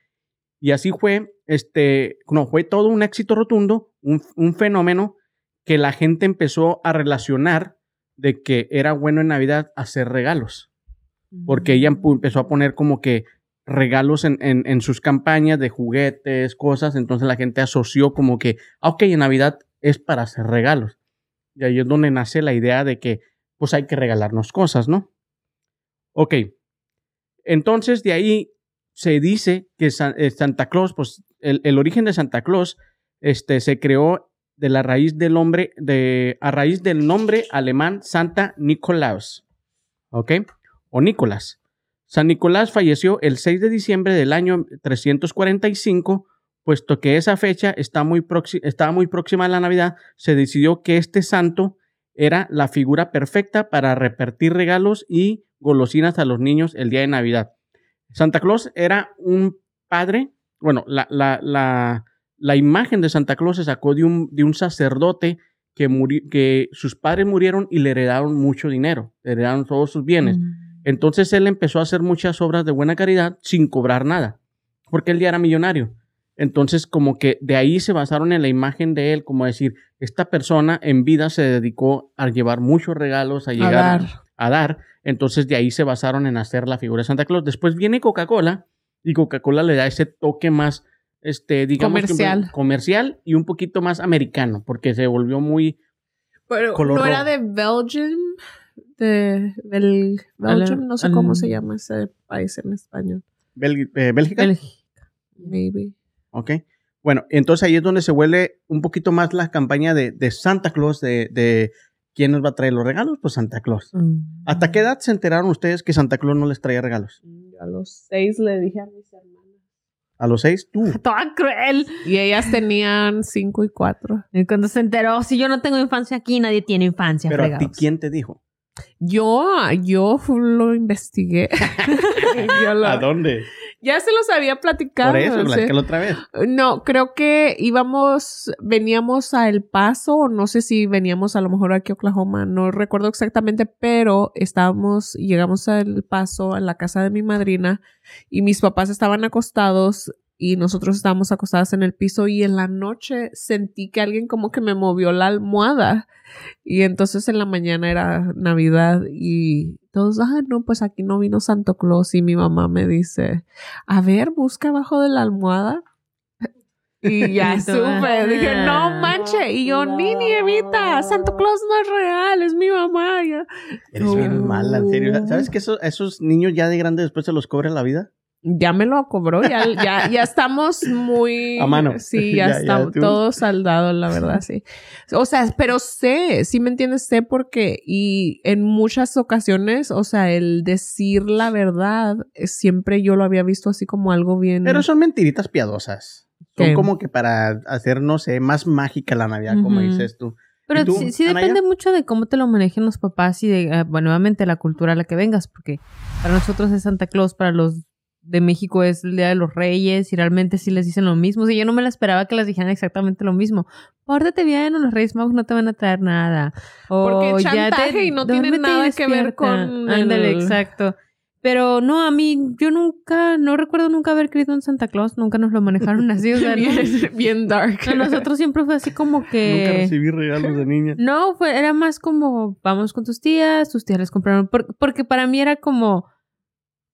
Speaker 2: Y así fue, este, no, fue todo un éxito rotundo, un, un fenómeno que la gente empezó a relacionar de que era bueno en Navidad hacer regalos. porque ella pu- empezó a poner como que regalos en, en- en sus campañas de juguetes, cosas, entonces la gente asoció como que, ah, ok, en Navidad es para hacer regalos. Y ahí es donde nace la idea de que, pues hay que regalarnos cosas, ¿no? Ok, entonces de ahí se dice que eh, Santa Claus, pues el, origen de Santa Claus, este, se creó de la raíz del de, a raíz del nombre alemán Santa Nicolaus, ¿ok? O Nicolás. San Nicolás falleció el 6 de diciembre del año 345, puesto que esa fecha está muy estaba muy próxima a la Navidad, se decidió que este santo era la figura perfecta para repartir regalos y golosinas a los niños el día de Navidad. Santa Claus era un padre, bueno, la, la, la, la imagen de Santa Claus se sacó de un, de un sacerdote que, muri- que sus padres murieron y le heredaron mucho dinero, le heredaron todos sus bienes. Entonces él empezó a hacer muchas obras de buena caridad sin cobrar nada, porque él ya era millonario. Entonces como que de ahí se basaron en la imagen de él, como decir, esta persona en vida se dedicó a llevar muchos regalos, a
Speaker 3: A
Speaker 2: llegar
Speaker 3: dar.
Speaker 2: A dar. Entonces de ahí se basaron en hacer la figura de Santa Claus. Después viene Coca-Cola y Coca-Cola le da ese toque más, este, digamos, que
Speaker 3: Comercial.
Speaker 2: comercial y un poquito más americano, porque se volvió muy...
Speaker 3: Pero
Speaker 2: Color
Speaker 3: no era de Belgium, de Bel- Belgium, no sé
Speaker 4: al-
Speaker 3: cómo se llama ese país en español.
Speaker 2: Bel- eh, Bélgica.
Speaker 4: Bélgica.
Speaker 3: Maybe.
Speaker 2: Ok. Bueno, entonces ahí es donde se vuelve un poquito más la campaña de, de Santa Claus, de, de quién nos va a traer los regalos, pues Santa Claus.
Speaker 4: Mm.
Speaker 2: ¿Hasta qué edad se enteraron ustedes que Santa Claus no les traía regalos?
Speaker 3: A los seis le dije a mis hermanas.
Speaker 2: ¿A los seis? Tú.
Speaker 4: Toda cruel.
Speaker 3: Y ellas tenían cinco y cuatro.
Speaker 4: Y cuando se enteró, si yo no tengo infancia aquí, nadie tiene infancia.
Speaker 2: Pero a ti. ¿quién te dijo?
Speaker 3: Yo, yo lo investigué. Yo lo-
Speaker 2: dónde?
Speaker 3: Ya se los había platicado.
Speaker 2: Por eso, la otra vez.
Speaker 3: No, creo que íbamos, veníamos a El Paso, no sé si veníamos a lo mejor aquí a Oklahoma, no recuerdo exactamente, pero estábamos, llegamos a El Paso, a la casa de mi madrina, y mis papás estaban acostados y nosotros estábamos acostadas en el piso y en la noche sentí que alguien como que me movió la almohada y entonces en la mañana era Navidad y todos, ah, no, pues aquí no vino Santo Claus y mi mamá me dice, a ver, busca abajo de la almohada. Y ya supe, dije, no
Speaker 4: ah,
Speaker 3: manche. Y yo, ni nievita, Santo Claus no es real, es mi mamá. Ya.
Speaker 2: Eres bien mala, en serio. ¿Sabes que eso- esos niños ya de grandes después se los cobra la vida?
Speaker 3: Ya me lo cobró, ya, ya, ya estamos muy...
Speaker 2: A mano.
Speaker 3: Sí, ya,
Speaker 2: Ya, ya,
Speaker 3: está
Speaker 2: tú-
Speaker 3: todo saldado, la verdad, sí. O sea, pero sé, sí me entiendes, sé porque, y en muchas ocasiones, o sea, el decir la verdad, eh, siempre yo lo había visto así como algo bien...
Speaker 2: Pero son mentiritas piadosas. Son
Speaker 3: ¿Qué?
Speaker 2: como que para hacer, no sé, más mágica la Navidad, como dices tú.
Speaker 4: Pero
Speaker 2: ¿Y tú,
Speaker 4: sí, sí depende mucho de cómo te lo manejen los papás y de, ah, bueno, nuevamente la cultura a la que vengas, porque para nosotros es Santa Claus, para los de México es el Día de los Reyes y realmente sí les dicen lo mismo. O sea, yo no me la esperaba que les dijeran exactamente lo mismo. Pórtate bien o los Reyes Magos no te van a traer nada. O
Speaker 3: Porque
Speaker 4: ya
Speaker 3: chantaje
Speaker 4: te-
Speaker 3: y no tiene nada que ver con
Speaker 4: Ándale,
Speaker 3: el-
Speaker 4: exacto. Pero no, a mí, yo nunca, no recuerdo nunca haber creído en Santa Claus, nunca nos lo manejaron así, o sea, no.
Speaker 3: bien, bien dark.
Speaker 4: A nosotros siempre fue así como que...
Speaker 2: Nunca recibí regalos de niña.
Speaker 4: No, fue, era más como, vamos con tus tías, tus tías les compraron, por- porque para mí era como,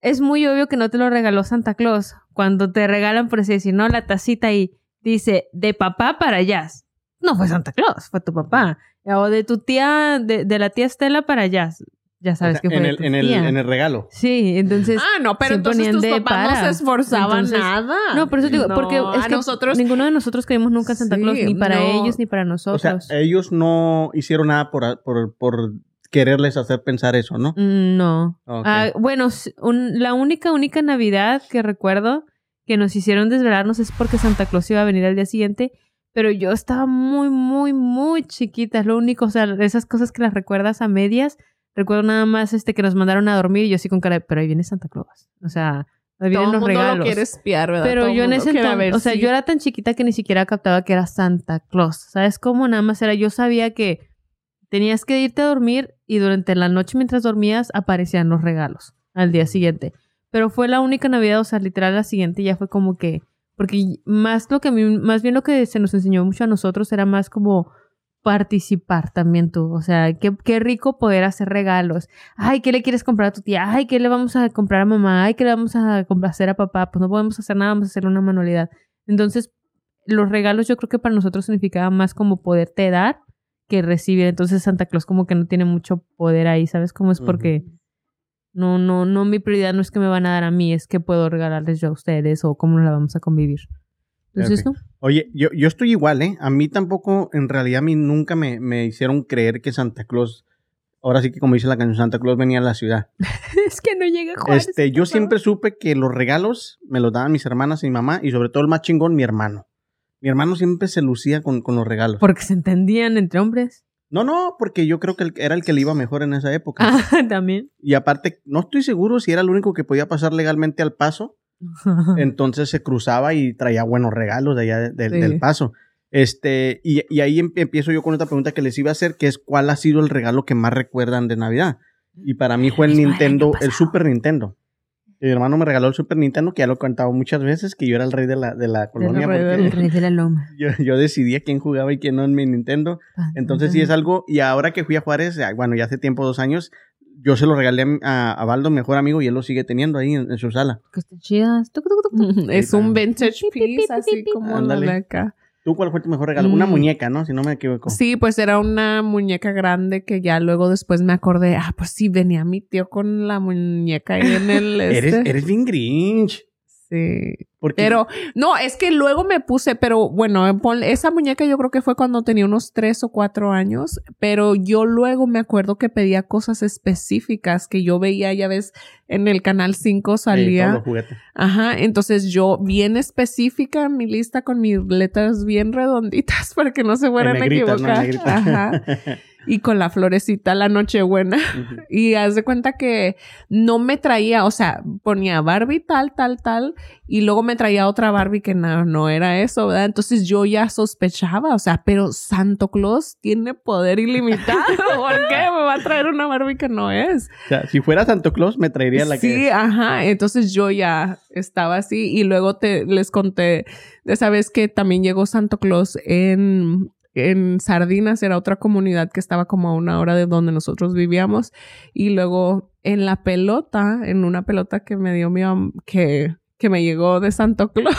Speaker 4: es muy obvio que no te lo regaló Santa Claus. Cuando te regalan, por así decir, no, la tacita y dice, de papá para Jazz. No fue Santa Claus, fue tu papá. O de tu tía, de, de la tía Estela para Jazz. Ya sabes
Speaker 2: O sea,
Speaker 4: que fue
Speaker 2: en, el,
Speaker 4: tu
Speaker 2: en, el,
Speaker 4: tía.
Speaker 2: en el regalo.
Speaker 4: Sí, entonces...
Speaker 3: Ah, no, pero entonces tus papás no se esforzaban
Speaker 4: Entonces-
Speaker 3: nada.
Speaker 4: No, por eso digo,
Speaker 3: No,
Speaker 4: porque es que
Speaker 3: nosotros
Speaker 4: ninguno de nosotros creímos nunca en Santa
Speaker 3: Sí,
Speaker 4: Claus, ni para
Speaker 3: no.
Speaker 4: ellos ni para
Speaker 2: O
Speaker 4: nosotros.
Speaker 2: sea, ellos no hicieron nada por, por, por quererles hacer pensar eso, ¿no?
Speaker 4: Mm, No. Ah, bueno, un- la única, única Navidad que recuerdo que nos hicieron desvelarnos es porque Santa Claus iba a venir al día siguiente, pero yo estaba muy, muy, muy chiquita. Es lo único, o sea, esas cosas que las recuerdas a medias. Recuerdo nada más este que nos mandaron a dormir y yo así con cara de, pero ahí viene Santa Claus. O sea, ahí vienen
Speaker 3: Todo
Speaker 4: los
Speaker 3: mundo
Speaker 4: regalos.
Speaker 3: lo quiere espiar, ¿verdad?
Speaker 4: Pero
Speaker 3: Todo
Speaker 4: yo en ese entonces, o sea, yo era tan chiquita que ni siquiera captaba que era Santa Claus. ¿Sabes cómo? Nada más era, yo sabía que tenías que irte a dormir y durante la noche mientras dormías aparecían los regalos al día siguiente. Pero fue la única Navidad, o sea, literal la siguiente ya fue como que, porque más lo que a mí, más bien lo que se nos enseñó mucho a nosotros era más como participar también tú. O sea, qué, qué rico poder hacer regalos. Ay, ¿qué le quieres comprar a tu tía? Ay, ¿qué le vamos a comprar a mamá? Ay, ¿qué le vamos a complacer a papá? Pues no podemos hacer nada, vamos a hacer una manualidad. Entonces, los regalos yo creo que para nosotros significaba más como poderte dar que recibir. Entonces, Santa Claus como que no tiene mucho poder ahí, ¿sabes? cómo es porque no, no, no, mi prioridad no es que me van a dar a mí, es que puedo regalarles yo a ustedes o cómo nos la vamos a convivir. Entonces, ¿no?
Speaker 2: Oye, yo, yo estoy igual, ¿eh? A mí tampoco, en realidad, a mí nunca me, me hicieron creer que Santa Claus, ahora sí que como dice la canción, Santa Claus venía a la ciudad.
Speaker 4: es que no llega Juárez.
Speaker 2: Este, yo siempre supe que los regalos me los daban mis hermanas y mi mamá, y sobre todo el más chingón, mi hermano. Mi hermano siempre se lucía con, con los regalos.
Speaker 4: Porque se entendían entre hombres.
Speaker 2: No, no, porque yo creo que era el que le iba mejor en esa época.
Speaker 4: Ah, también.
Speaker 2: Y aparte, no estoy seguro si era el único que podía pasar legalmente al paso. Entonces se cruzaba y traía buenos regalos de allá de- de-
Speaker 3: Sí.
Speaker 2: del paso. Este, y, y ahí em- empiezo yo con otra pregunta que les iba a hacer, que es ¿cuál ha sido el regalo que más recuerdan de Navidad? Y para mí fue el Nintendo, el. Super Nintendo. Mi hermano me regaló el Super Nintendo, que ya lo he contado muchas veces, que yo era el rey de la, de la colonia.
Speaker 3: rey
Speaker 2: porque
Speaker 3: del-
Speaker 4: El rey de la loma.
Speaker 2: yo, yo decidía quién jugaba y quién no en mi Nintendo. Entonces sí es algo, y ahora que fui a Juárez, bueno, ya hace tiempo, dos años, yo se lo regalé a, a Baldo, mi mejor amigo, y él lo sigue teniendo ahí en, en su sala.
Speaker 4: Que están chidas.
Speaker 3: Es un vintage
Speaker 4: Pi, pi, pi,
Speaker 3: piece,
Speaker 4: pi,
Speaker 3: así como la acá.
Speaker 2: ¿Tú cuál fue tu mejor regalo? Una
Speaker 3: Mm.
Speaker 2: muñeca, ¿no? Si no me equivoco.
Speaker 3: Sí, pues era una muñeca grande que ya luego después me acordé, ah, pues sí, venía mi tío con la muñeca ahí en el...
Speaker 2: Eres,
Speaker 3: este.
Speaker 2: eres bien Grinch. Porque
Speaker 3: Pero, no, es que luego me puse, pero bueno, pon- esa muñeca yo creo que fue cuando tenía unos tres o cuatro años, pero yo luego me acuerdo que pedía cosas específicas que yo veía, ya ves, en el canal 5
Speaker 2: eh,
Speaker 3: salía. Ajá, entonces yo bien específica mi lista con mis letras bien redonditas para que no se fueran a equivocar. Ajá. Y con la florecita la Nochebuena. Y haz de cuenta que no me traía, o sea, ponía Barbie tal, tal, tal, y luego me traía otra Barbie que no, no era eso, ¿verdad? Entonces yo ya sospechaba, o sea, pero Santo Claus tiene poder ilimitado. ¿Por qué me va a traer una Barbie que no es?
Speaker 2: O sea, si fuera Santo Claus, me traería la
Speaker 3: sí,
Speaker 2: que es.
Speaker 3: ajá. Entonces yo ya estaba así y luego te les conté de esa vez que también llegó Santo Claus en en Sardinas era otra comunidad que estaba como a una hora de donde nosotros vivíamos y luego en la pelota, en una pelota que me dio mi que que me llegó de Santo Claus,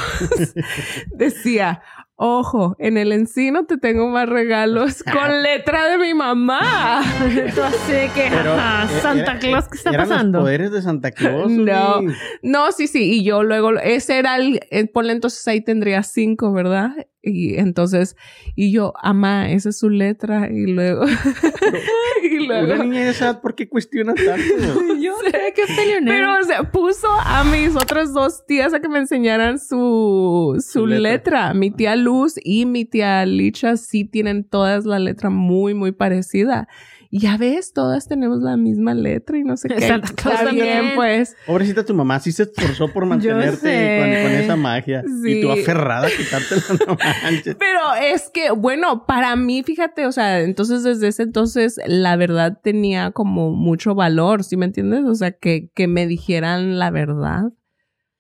Speaker 3: decía Ojo, en el encino te tengo más regalos con letra de mi mamá.
Speaker 4: Entonces, que ajá,
Speaker 2: eh,
Speaker 4: Santa Claus, ¿qué está
Speaker 2: ¿Eran
Speaker 4: pasando?
Speaker 2: los poderes de Santa Claus?
Speaker 3: No. No, sí, sí. Y yo luego, ese era el, el ponle entonces ahí tendría cinco, ¿verdad? Y entonces, y yo, ama, esa es su letra. Y luego, y
Speaker 2: Una
Speaker 3: luego.
Speaker 2: niña de esa edad, ¿por qué cuestiona tanto?
Speaker 4: Yo sé que.
Speaker 3: Pero, o sea, puso a mis otras dos tías a que me enseñaran su, su,
Speaker 2: Su letra.
Speaker 3: letra. Mi tía Luz y mi tía Licha sí tienen todas la letra muy, muy parecida. Y ya ves, todas tenemos la misma letra y no sé qué.
Speaker 4: Santa Claus
Speaker 3: Está bien, pues.
Speaker 2: Pobrecita tu mamá, sí se esforzó por mantenerte con, con esa magia.
Speaker 3: Sí.
Speaker 2: Y tú aferrada a quitártela, no manches.
Speaker 3: Pero es que, bueno, para mí, fíjate, o sea, entonces desde ese entonces la verdad tenía como mucho valor, ¿sí me entiendes? O sea, que, que me dijeran la verdad.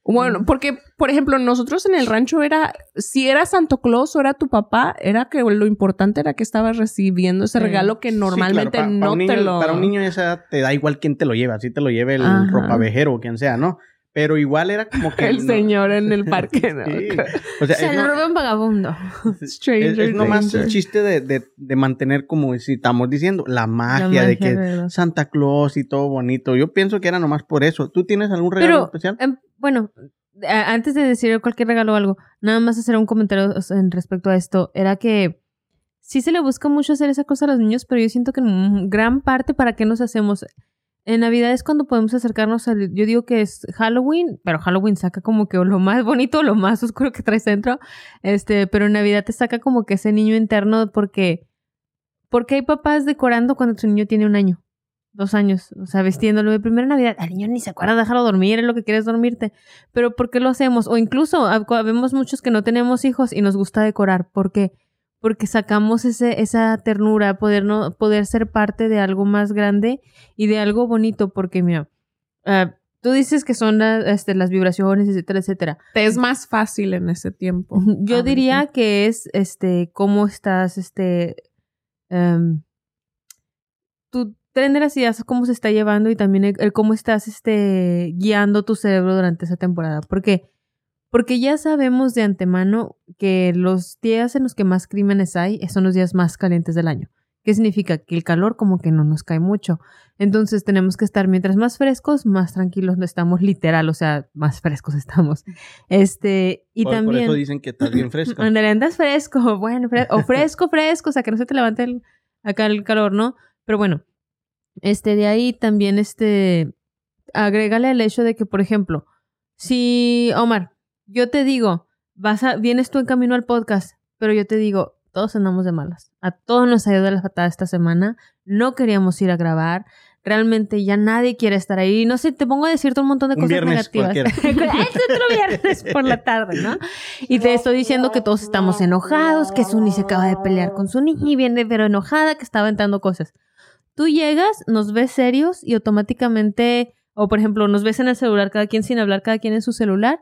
Speaker 3: Bueno, porque, por ejemplo, nosotros en el rancho era, si era Santo Claus o era tu papá, era que lo importante era que estabas recibiendo ese
Speaker 4: Sí.
Speaker 3: regalo que
Speaker 2: Sí,
Speaker 3: normalmente
Speaker 2: claro, pa- pa
Speaker 3: no te lo...
Speaker 2: Para un niño de esa edad te da igual quién te lo lleva, si te lo lleve el
Speaker 3: Ajá.
Speaker 2: ropavejero o quien sea, ¿no? Pero igual era como que...
Speaker 3: El
Speaker 2: no-
Speaker 3: señor en el parque, ¿no?
Speaker 2: Sí. O sea,
Speaker 4: Se
Speaker 2: es,
Speaker 4: lo
Speaker 2: no-
Speaker 4: robó un vagabundo.
Speaker 2: es,
Speaker 3: Stranger
Speaker 2: es nomás
Speaker 3: danger.
Speaker 2: el chiste de, de, de mantener, como si estamos diciendo, la magia,
Speaker 4: La
Speaker 2: de que. Santa Claus y todo bonito. Yo pienso que era nomás por eso. ¿Tú tienes algún regalo
Speaker 4: Pero,
Speaker 2: especial?
Speaker 4: em, bueno, antes de decir cualquier regalo o algo, nada más hacer un comentario o en respecto a esto. Era que sí se le busca mucho hacer esa cosa a los niños, pero yo siento que en gran parte para qué nos hacemos. En Navidad es cuando podemos acercarnos al. Yo digo que es Halloween, pero Halloween saca como que lo más bonito, lo más oscuro que traes dentro. Este, pero en Navidad te saca como que ese niño interno porque. Porque hay papás decorando cuando tu niño tiene un año, dos años, o sea, vestiéndolo de primera Navidad. El niño ni se acuerda, déjalo dormir, es lo que quieres dormirte. Pero ¿por qué lo hacemos? O incluso hab- vemos muchos que no tenemos hijos y nos gusta decorar. ¿Por qué? Porque sacamos ese, esa ternura, poder, no, poder ser parte de algo más grande y de algo bonito. Porque, mira, ah, tú dices que son la- este, las vibraciones, etcétera, etcétera.
Speaker 3: Te es más fácil en ese tiempo.
Speaker 4: Yo
Speaker 3: Ah,
Speaker 4: diría que es este cómo estás, este em, tren de las ideas, cómo se está llevando y también el, el cómo estás este guiando tu cerebro durante esa temporada. ¿Por qué? Porque ya sabemos de antemano que los días en los que más crímenes hay son los días más calientes del año. ¿Qué significa? Que el calor como que no nos cae mucho. Entonces tenemos que estar mientras más frescos, más tranquilos no estamos, literal, o sea, más frescos estamos. Este, y
Speaker 2: por, por
Speaker 4: también...
Speaker 2: eso dicen que estás bien fresco.
Speaker 4: Ándale, andas fresco, bueno, fre- o fresco, fresco, o sea, que no se te levante el- acá el calor, ¿no? Pero bueno, este, de ahí también, este, agrégale el hecho de que, por ejemplo, si, Omar, yo te digo, vas a, vienes tú en camino al podcast, pero yo te digo, todos andamos de malas. A todos nos ha ido de la patada esta semana. No queríamos ir a grabar. Realmente ya nadie quiere estar ahí. No sé, te pongo a decirte un montón de cosas negativas. es otro viernes por la tarde, ¿no? Y te estoy diciendo que todos estamos enojados, que Suni se acaba de pelear con su niña y viene pero enojada, que está aventando cosas. Tú llegas, nos ves serios y automáticamente, o por ejemplo, nos ves en el celular, cada quien sin hablar, cada quien en su celular,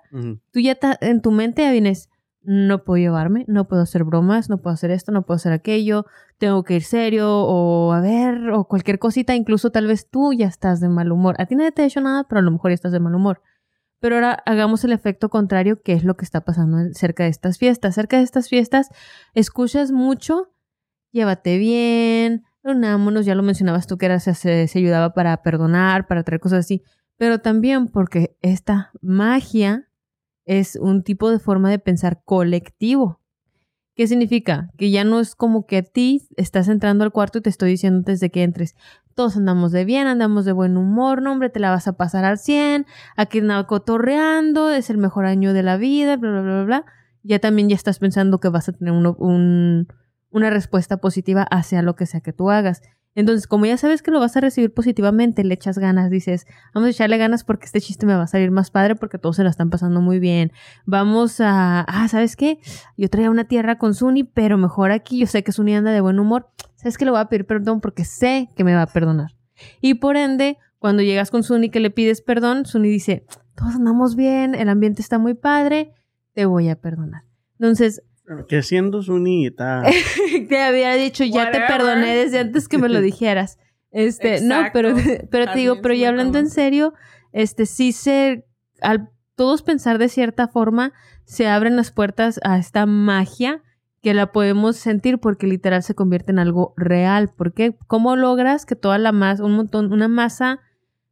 Speaker 4: tú ya en tu mente ya vienes, no puedo llevarme, no puedo hacer bromas, no puedo hacer esto, no puedo hacer aquello, tengo que ir serio o a ver, o cualquier cosita, incluso tal vez tú ya estás de mal humor. A ti nadie te ha hecho nada, pero a lo mejor ya estás de mal humor. Pero ahora hagamos el efecto contrario, que es lo que está pasando cerca de estas fiestas. Cerca de estas fiestas, escuchas mucho, llévate bien, unámonos, ya lo mencionabas tú que era, se, ayudaba para perdonar, para traer cosas así, pero también porque esta magia es un tipo de forma de pensar colectivo. ¿Qué significa? Que ya no es como que a ti estás entrando al cuarto y te estoy diciendo desde que entres, todos andamos de bien, andamos de buen humor, no hombre, te la vas a pasar al 100, aquí andaba cotorreando, es el mejor año de la vida, bla, bla, bla, bla. Ya también ya estás pensando que vas a tener uno- un- una respuesta positiva hacia lo que sea que tú hagas. Entonces, como ya sabes que lo vas a recibir positivamente, le echas ganas, dices, vamos a echarle ganas porque este chiste me va a salir más padre porque todos se la están pasando muy bien. Vamos a, ah, ¿sabes qué? Yo traía una tierra con Suni, pero mejor aquí, yo sé que Suni anda de buen humor. ¿Sabes qué? Le voy a pedir perdón porque sé que me va a perdonar. Y por ende, cuando llegas con Suni que le pides perdón, Suni dice, todos andamos bien, el ambiente está muy padre, te voy a perdonar. Entonces,
Speaker 2: Que siendo su nieta.
Speaker 4: te había dicho, ya te perdoné desde antes que me lo dijeras. Este, no, pero, pero te digo, pero ya hablando en serio, este, sí se, al todos pensar de cierta forma, se abren las puertas a esta magia que la podemos sentir porque literal se convierte en algo real. porque ¿Cómo logras que toda la masa, un montón, una masa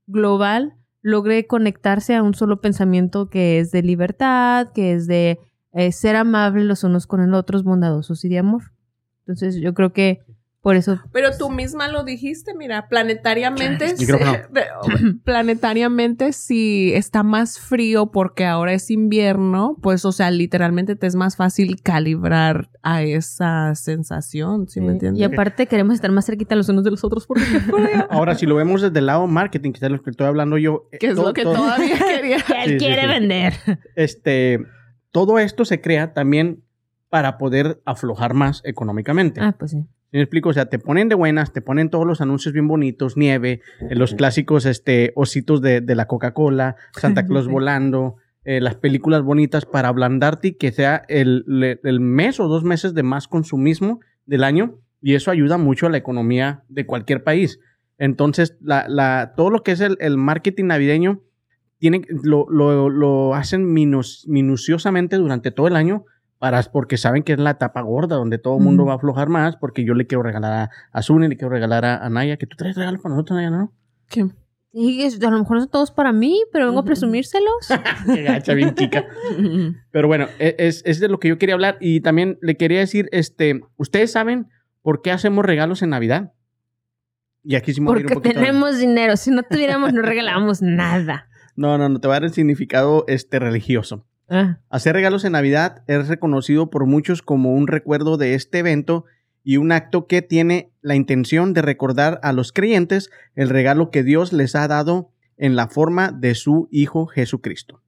Speaker 4: global logre conectarse a un solo pensamiento que es de libertad, que es de eh, ser amables los unos con los otros, bondadosos y de amor? Entonces yo creo que por eso.
Speaker 3: Pero tú misma lo dijiste, mira, planetariamente, planetariamente si está más frío porque ahora es invierno, pues, o sea, literalmente te es más fácil calibrar a esa sensación, ¿sí, me entiendes?
Speaker 4: Y aparte queremos estar más cerquita los unos de los otros porque
Speaker 2: Ahora, si lo vemos desde el lado marketing, que es lo que estoy hablando yo.
Speaker 3: Que es lo que todavía quería.
Speaker 4: que él quiere vender.
Speaker 2: Este, todo esto se crea también para poder aflojar más económicamente.
Speaker 4: Ah, pues sí.
Speaker 2: me explico? O sea, te ponen de buenas, te ponen todos los anuncios bien bonitos, nieve, eh, los clásicos este, ositos de, la Coca-Cola, Santa Claus volando, eh, las películas bonitas para ablandarte y que sea el, mes o dos meses de más consumismo del año y eso ayuda mucho a la economía de cualquier país. Entonces, la, todo lo que es el, marketing navideño tiene, lo, lo, hacen minuciosamente durante todo el año para, porque saben que es la etapa gorda donde todo el mundo va a aflojar más porque yo le quiero regalar a, a Zuni, le quiero regalar a, Naya, que tú traes regalos para nosotros, Naya, ¿no?
Speaker 3: ¿Qué?
Speaker 4: Sí, a lo mejor son todos para mí, pero vengo a presumírselos.
Speaker 2: Qué gacha, bien chica. pero bueno, e, es, es, de lo que yo quería hablar y también le quería decir, este, ¿ustedes saben por qué hacemos regalos en Navidad?
Speaker 4: Y aquí sí Porque tenemos dinero. Si no tuviéramos, no regalamos nada.
Speaker 2: No, no, no, te va a dar el significado este, religioso. Ah. Hacer regalos en Navidad es reconocido por muchos como un recuerdo de este evento y un acto que tiene la intención de recordar a los creyentes el regalo que Dios les ha dado en la forma de su Hijo Jesucristo.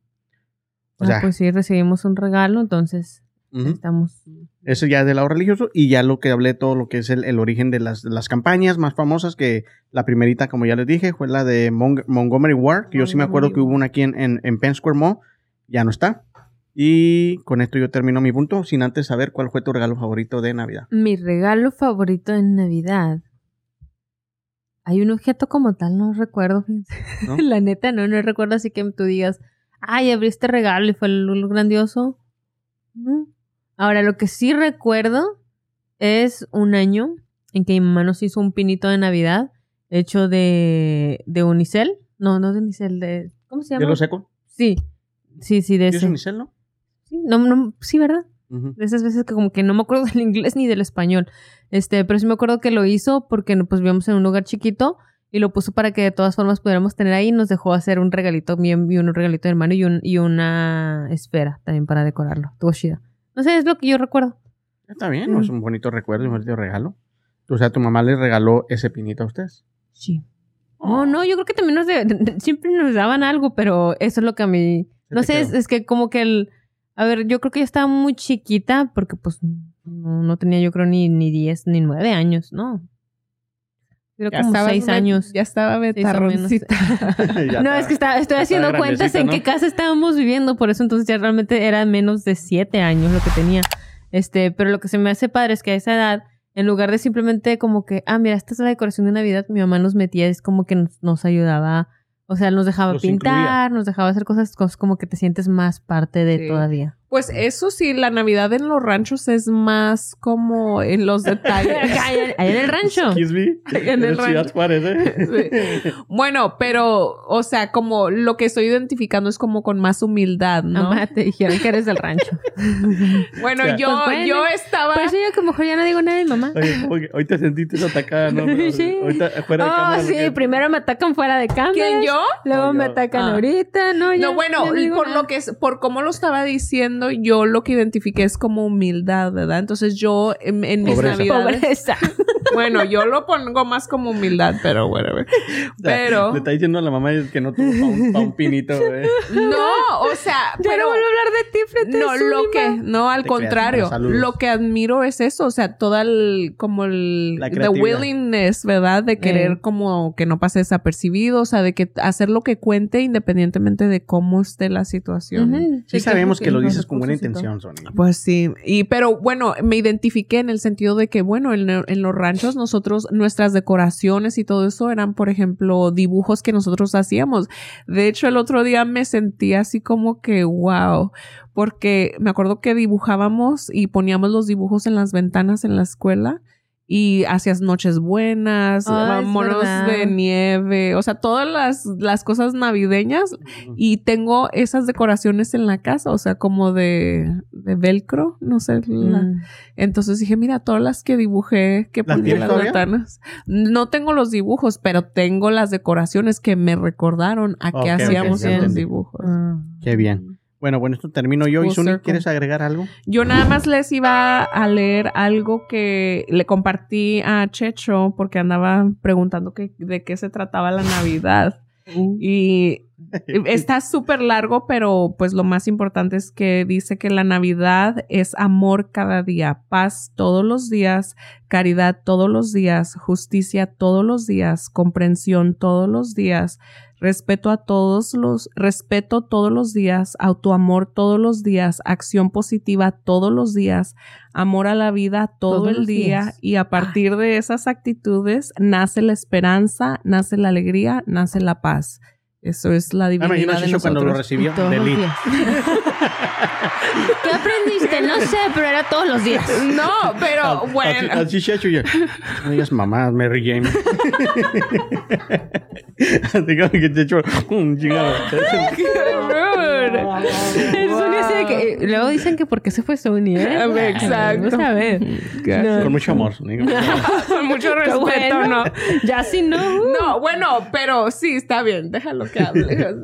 Speaker 4: O ah, pues sí, recibimos un regalo, entonces estamos...
Speaker 2: Eso ya es del lado religioso y ya lo que hablé, todo lo que es el, origen de las, las, campañas más famosas, que la primerita, como ya les dije, fue la de Montgomery Ward, que yo sí me acuerdo que hubo una aquí en, en, en Penn Square Mall, ya no está. Y con esto yo termino mi punto, sin antes saber cuál fue tu regalo favorito de Navidad.
Speaker 4: Mi regalo favorito de Navidad. Hay un objeto como tal, no recuerdo. La neta, no, no recuerdo así que tú digas, ay, abrí este regalo y fue lo grandioso. Ahora, lo que sí recuerdo es un año en que mi mamá nos hizo un pinito de Navidad hecho de, de unicel. No, no de unicel, de... ¿Cómo se llama?
Speaker 2: ¿De lo seco?
Speaker 4: Sí, sí, sí, de
Speaker 2: ese. ¿Es unicel, no?
Speaker 4: Sí, no, no, sí, ¿verdad? De esas veces que como que no me acuerdo del inglés ni del español. Este, pero sí me acuerdo que lo hizo porque pues vivíamos en un lugar chiquito y lo puso para que de todas formas pudiéramos tener ahí y nos dejó hacer un regalito bien y un regalito de hermano y, un, y una esfera también para decorarlo. Estuvo chida. No sé, es lo que yo recuerdo.
Speaker 2: Está bien, es un bonito recuerdo, un bonito regalo. O sea, tu mamá le regaló ese pinito a ustedes.
Speaker 4: Sí. Oh, no, yo creo que también nos siempre nos daban algo, pero eso es lo que a mí... No sé, es, que como que el a ver, yo creo que ya estaba muy chiquita porque pues no, tenía yo creo ni, ni 10 ni 9 años, ¿no? Creo como 6 años.
Speaker 3: Ya estaba betarroncita.
Speaker 4: no, es que estoy haciendo cuentas en qué casa estábamos viviendo, por eso entonces ya realmente era menos de 7 años lo que tenía. Este, pero lo que se me hace padre es que a esa edad, en lugar de simplemente como que, ah, mira, esta es la decoración de Navidad, mi mamá nos metía, es como que nos, nos ayudaba o sea, nos dejaba pintar, nos dejaba hacer cosas, cosas, como que te sientes más parte de todavía.
Speaker 3: Pues eso sí, la Navidad en los ranchos es más como en los detalles.
Speaker 4: Ahí en el rancho.
Speaker 2: Excuse me. En el rancho.
Speaker 3: sí. Bueno, pero, o sea, como lo que estoy identificando es como con más humildad, ¿no?
Speaker 4: Mamá, te dijeron que eres del rancho.
Speaker 3: bueno, yo, pues yo estaba...
Speaker 4: Por eso yo que mejor ya no digo nada de mi mamá.
Speaker 2: Oye, hoy te sentiste atacada, ¿no? sí. Ahorita fuera de
Speaker 4: cámara. Oh, sí, primero me atacan fuera de cámara.
Speaker 3: ¿Quién, yo?
Speaker 4: Luego me atacan ah. ahorita, ¿no?
Speaker 3: no, bueno, por lo que es, por cómo lo estaba diciendo, yo lo que identifiqué es como humildad, ¿verdad? Entonces yo en, mis navidades... bueno, yo lo pongo más como humildad, pero bueno. Pero...
Speaker 2: Le está diciendo a la mamá que no tuvo pa un, pinito, güey.
Speaker 3: No, o sea...
Speaker 4: pero no vuelvo a hablar de ti frente
Speaker 3: No, lo que... No, al contrario. lo que admiro es eso, o sea, toda el... como el... The willingness, ¿verdad? De querer eh. como que no pase desapercibido, o sea, de que hacer lo que cuente independientemente de cómo esté la situación.
Speaker 2: Sí sabemos que, lo dices con buena intención, Sonia.
Speaker 3: Pues sí, y pero bueno, me identifiqué en el sentido de que, bueno, en, los ranchos nosotros, nuestras decoraciones y todo eso eran, por ejemplo, dibujos que nosotros hacíamos. De hecho, el otro día me sentí así como que wow, porque me acuerdo que dibujábamos y poníamos los dibujos en las ventanas en la escuela y hacías noches buenas,
Speaker 4: es
Speaker 3: monos de nieve, o sea, todas las, las cosas navideñas y tengo esas decoraciones en la casa, o sea, como de, de velcro, no sé. la-
Speaker 4: Mm.
Speaker 3: Entonces dije, mira, todas las que dibujé, que
Speaker 2: ¿Las
Speaker 3: en
Speaker 2: tienes
Speaker 3: las
Speaker 2: todavía?
Speaker 3: ventanas. No tengo los dibujos, pero tengo las decoraciones que me recordaron a
Speaker 2: Ok,
Speaker 3: qué
Speaker 2: ok,
Speaker 3: hacíamos
Speaker 2: ya
Speaker 3: en los dibujos.
Speaker 4: Ah.
Speaker 2: Qué bien. Bueno, bueno, esto termino yo. ¿Y Suni, quieres agregar algo?
Speaker 3: Yo nada más les iba a leer algo que le compartí a Checho porque andaba preguntando que, de qué se trataba la Navidad. Y está súper largo, pero pues lo más importante es que dice que la Navidad es amor cada día, paz todos los días, caridad todos los días, justicia todos los días, comprensión todos los días, respeto a todos los, respeto todos los días, autoamor todos los días, acción positiva todos los días, amor a la vida todo
Speaker 4: Todos
Speaker 3: el día
Speaker 4: días.
Speaker 3: y a partir de esas actitudes nace la esperanza, nace la alegría, nace la paz. Eso es la
Speaker 2: Ah,
Speaker 3: divinidad
Speaker 2: imagino a
Speaker 3: de
Speaker 2: cuando lo recibió.
Speaker 4: Todos
Speaker 2: de
Speaker 4: los
Speaker 2: Lee.
Speaker 4: días. ¿Qué aprendiste? No sé, pero era todos los días.
Speaker 3: No, pero bueno.
Speaker 2: así Checho y yo. No digas mamá, Mary Jane. así como que Checho. un chingado.
Speaker 3: Qué rude.
Speaker 4: El Sony así de que, eh, luego dicen que porque se fue Sony, ¿eh?
Speaker 3: Exacto.
Speaker 4: Vamos a ver. No.
Speaker 2: Con mucho amor. Sony.
Speaker 3: Con mucho respeto,
Speaker 4: bueno.
Speaker 3: ¿no?
Speaker 4: Ya si no.
Speaker 3: No, bueno, pero sí, está bien, déjalo que hable.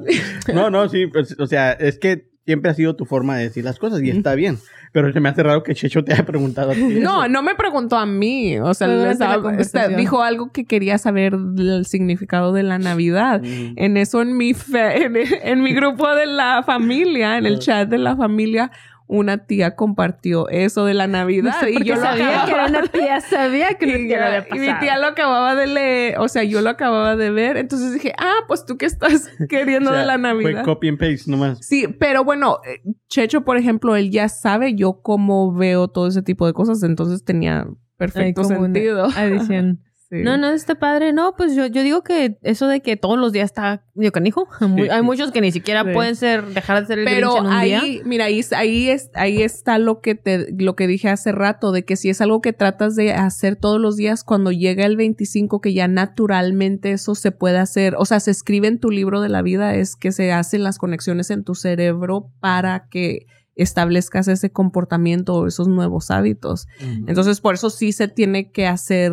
Speaker 2: No, no, sí. pues, o sea, es que siempre ha sido tu forma de decir las cosas y está bien. Pero se me hace raro que Checho te haya preguntado a ti.
Speaker 3: No,
Speaker 2: eso.
Speaker 3: no me preguntó a mí. O sea, está- dijo algo que quería saber el significado de la Navidad.
Speaker 2: Mm.
Speaker 3: En eso, en mi, fe- en, en mi grupo de la familia, en el chat de la familia, una tía compartió eso de la Navidad. y
Speaker 4: Porque
Speaker 3: yo lo
Speaker 4: sabía
Speaker 3: acababa-
Speaker 4: que era una tía, sabía que una
Speaker 3: y,
Speaker 4: tía lo había
Speaker 3: y mi tía lo acababa de leer, o sea, yo lo acababa de ver, entonces dije, ah, pues tú qué estás queriendo
Speaker 2: O sea,
Speaker 3: de la
Speaker 2: Fue
Speaker 3: Navidad.
Speaker 2: copy and paste nomás.
Speaker 3: Sí, pero bueno, eh, Checho, por ejemplo, él ya sabe yo cómo veo todo ese tipo de cosas, entonces tenía perfecto sentido.
Speaker 4: Adición.
Speaker 3: Sí.
Speaker 4: No, no, está padre. No, pues yo, yo digo que eso de que todos los días está medio canijo.
Speaker 2: Sí.
Speaker 4: Hay muchos que ni siquiera
Speaker 3: Sí.
Speaker 4: pueden ser, dejar de ser el
Speaker 3: Pero
Speaker 4: Grinch en un
Speaker 3: ahí,
Speaker 4: día.
Speaker 3: mira, ahí, ahí, es, ahí está lo que te, lo que dije hace rato, de que si es algo que tratas de hacer todos los días, cuando llega el 25, que ya naturalmente eso se puede hacer, o sea, se escribe en tu libro de la vida, es que se hacen las conexiones en tu cerebro para que establezcas ese comportamiento o esos nuevos hábitos. Entonces, por eso sí se tiene que hacer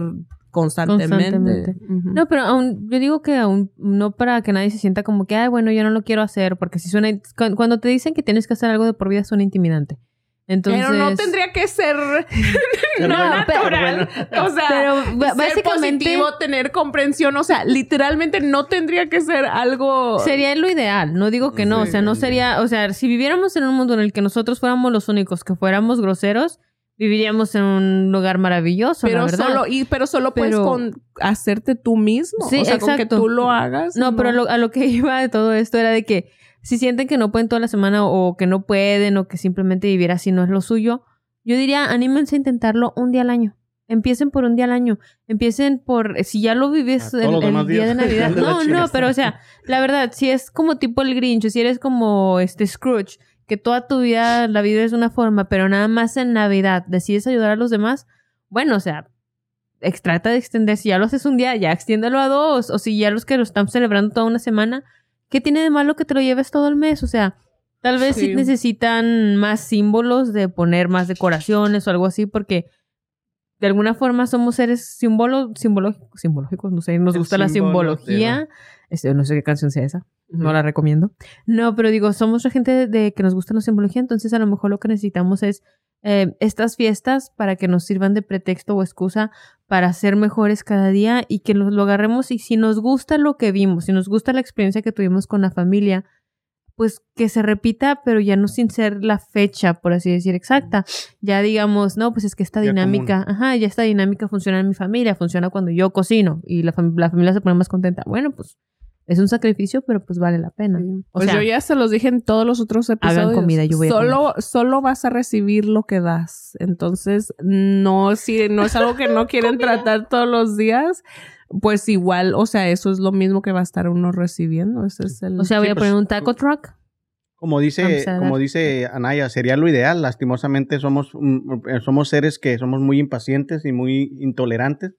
Speaker 3: constantemente.
Speaker 4: No, pero aún, yo digo que aún no para que nadie se sienta como que, ay, bueno, yo no lo quiero hacer, porque si suena, cu- cuando te dicen que tienes que hacer algo de por vida suena intimidante. Entonces,
Speaker 3: Pero no tendría que ser
Speaker 2: Pero
Speaker 3: no
Speaker 2: bueno,
Speaker 3: natural. O sea,
Speaker 4: Pero
Speaker 3: ser
Speaker 4: básicamente-
Speaker 3: positivo, tener comprensión, o sea, literalmente no tendría que ser algo
Speaker 4: Sería lo ideal, no digo que no, o sea, no sería, o sea, si viviéramos en un mundo en el que nosotros fuéramos los únicos que fuéramos groseros, viviríamos en un lugar maravilloso, la
Speaker 3: pero
Speaker 4: verdad.
Speaker 3: solo y pero solo puedes
Speaker 4: Pero-
Speaker 3: con hacerte tú mismo,
Speaker 4: Sí,
Speaker 3: o sea, con que
Speaker 4: exacto.
Speaker 3: tú lo hagas.
Speaker 4: No, pero lo- a lo que iba de todo esto era de que si sienten que no pueden toda la semana o que no pueden o que simplemente vivir así no es lo suyo, yo diría, anímense a intentarlo un día al año. Empiecen por un día al año. Empiecen por, si ya lo vives el, el día de
Speaker 2: días.
Speaker 4: Navidad. No, no, pero o sea, la verdad, si es como tipo el Grinch, si eres como este Scrooge, que toda tu vida la vives de una forma, pero nada más en Navidad decides ayudar a los demás, bueno, o sea, trata de extender. Si ya lo haces un día, ya extiéndelo a dos. O si ya los que lo están celebrando toda una semana, ¿qué tiene de malo que te lo lleves todo el mes? O sea, tal vez sí,
Speaker 3: Sí.
Speaker 4: necesitan más símbolos de poner más decoraciones o algo así, porque de alguna forma somos seres símbolo, simbológicos, simbológicos, no sé, nos
Speaker 2: El
Speaker 4: gusta la simbología. Este, no sé qué canción sea esa, no la recomiendo. No, pero digo, somos gente de, que nos gusta la simbología, entonces a lo mejor lo que necesitamos es eh, estas fiestas para que nos sirvan de pretexto o excusa para ser mejores cada día y que nos lo agarremos y si nos gusta lo que vimos, si nos gusta la experiencia que tuvimos con la familia, pues que se repita, pero ya no sin ser la fecha, por así decir, exacta. Ya digamos, no, pues es que esta
Speaker 2: Ya
Speaker 4: dinámica, ajá, ya esta dinámica funciona en mi familia, funciona cuando yo cocino y la, fam- la familia se pone más contenta. Bueno, pues es un sacrificio, pero pues vale la pena. O
Speaker 3: pues
Speaker 4: sea,
Speaker 3: yo ya se los dije en todos los otros episodios.
Speaker 4: comida, yo voy a
Speaker 3: solo, solo vas a recibir lo que das. Entonces, no, si no es algo que no quieren tratar todos los días, pues igual, o sea, eso es lo mismo que va a estar uno recibiendo. Ese es el.
Speaker 4: o sea, voy
Speaker 2: Sí,
Speaker 4: a
Speaker 2: pues,
Speaker 4: poner un taco truck.
Speaker 2: Como dice, como dice Anaya, sería lo ideal. Lastimosamente somos, eh, somos seres que somos muy impacientes y muy intolerantes.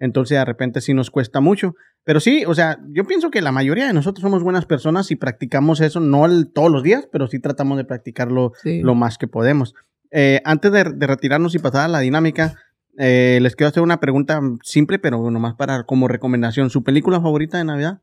Speaker 2: Entonces de repente sí nos cuesta mucho. Pero sí, o sea, yo pienso que la mayoría de nosotros somos buenas personas y practicamos eso, no el- todos los días, pero sí tratamos de practicarlo
Speaker 3: Sí.
Speaker 2: lo más que podemos. Eh, antes de, de retirarnos y pasar a la dinámica, eh, les quiero hacer una pregunta simple, pero nomás para como recomendación. ¿Su película favorita de Navidad?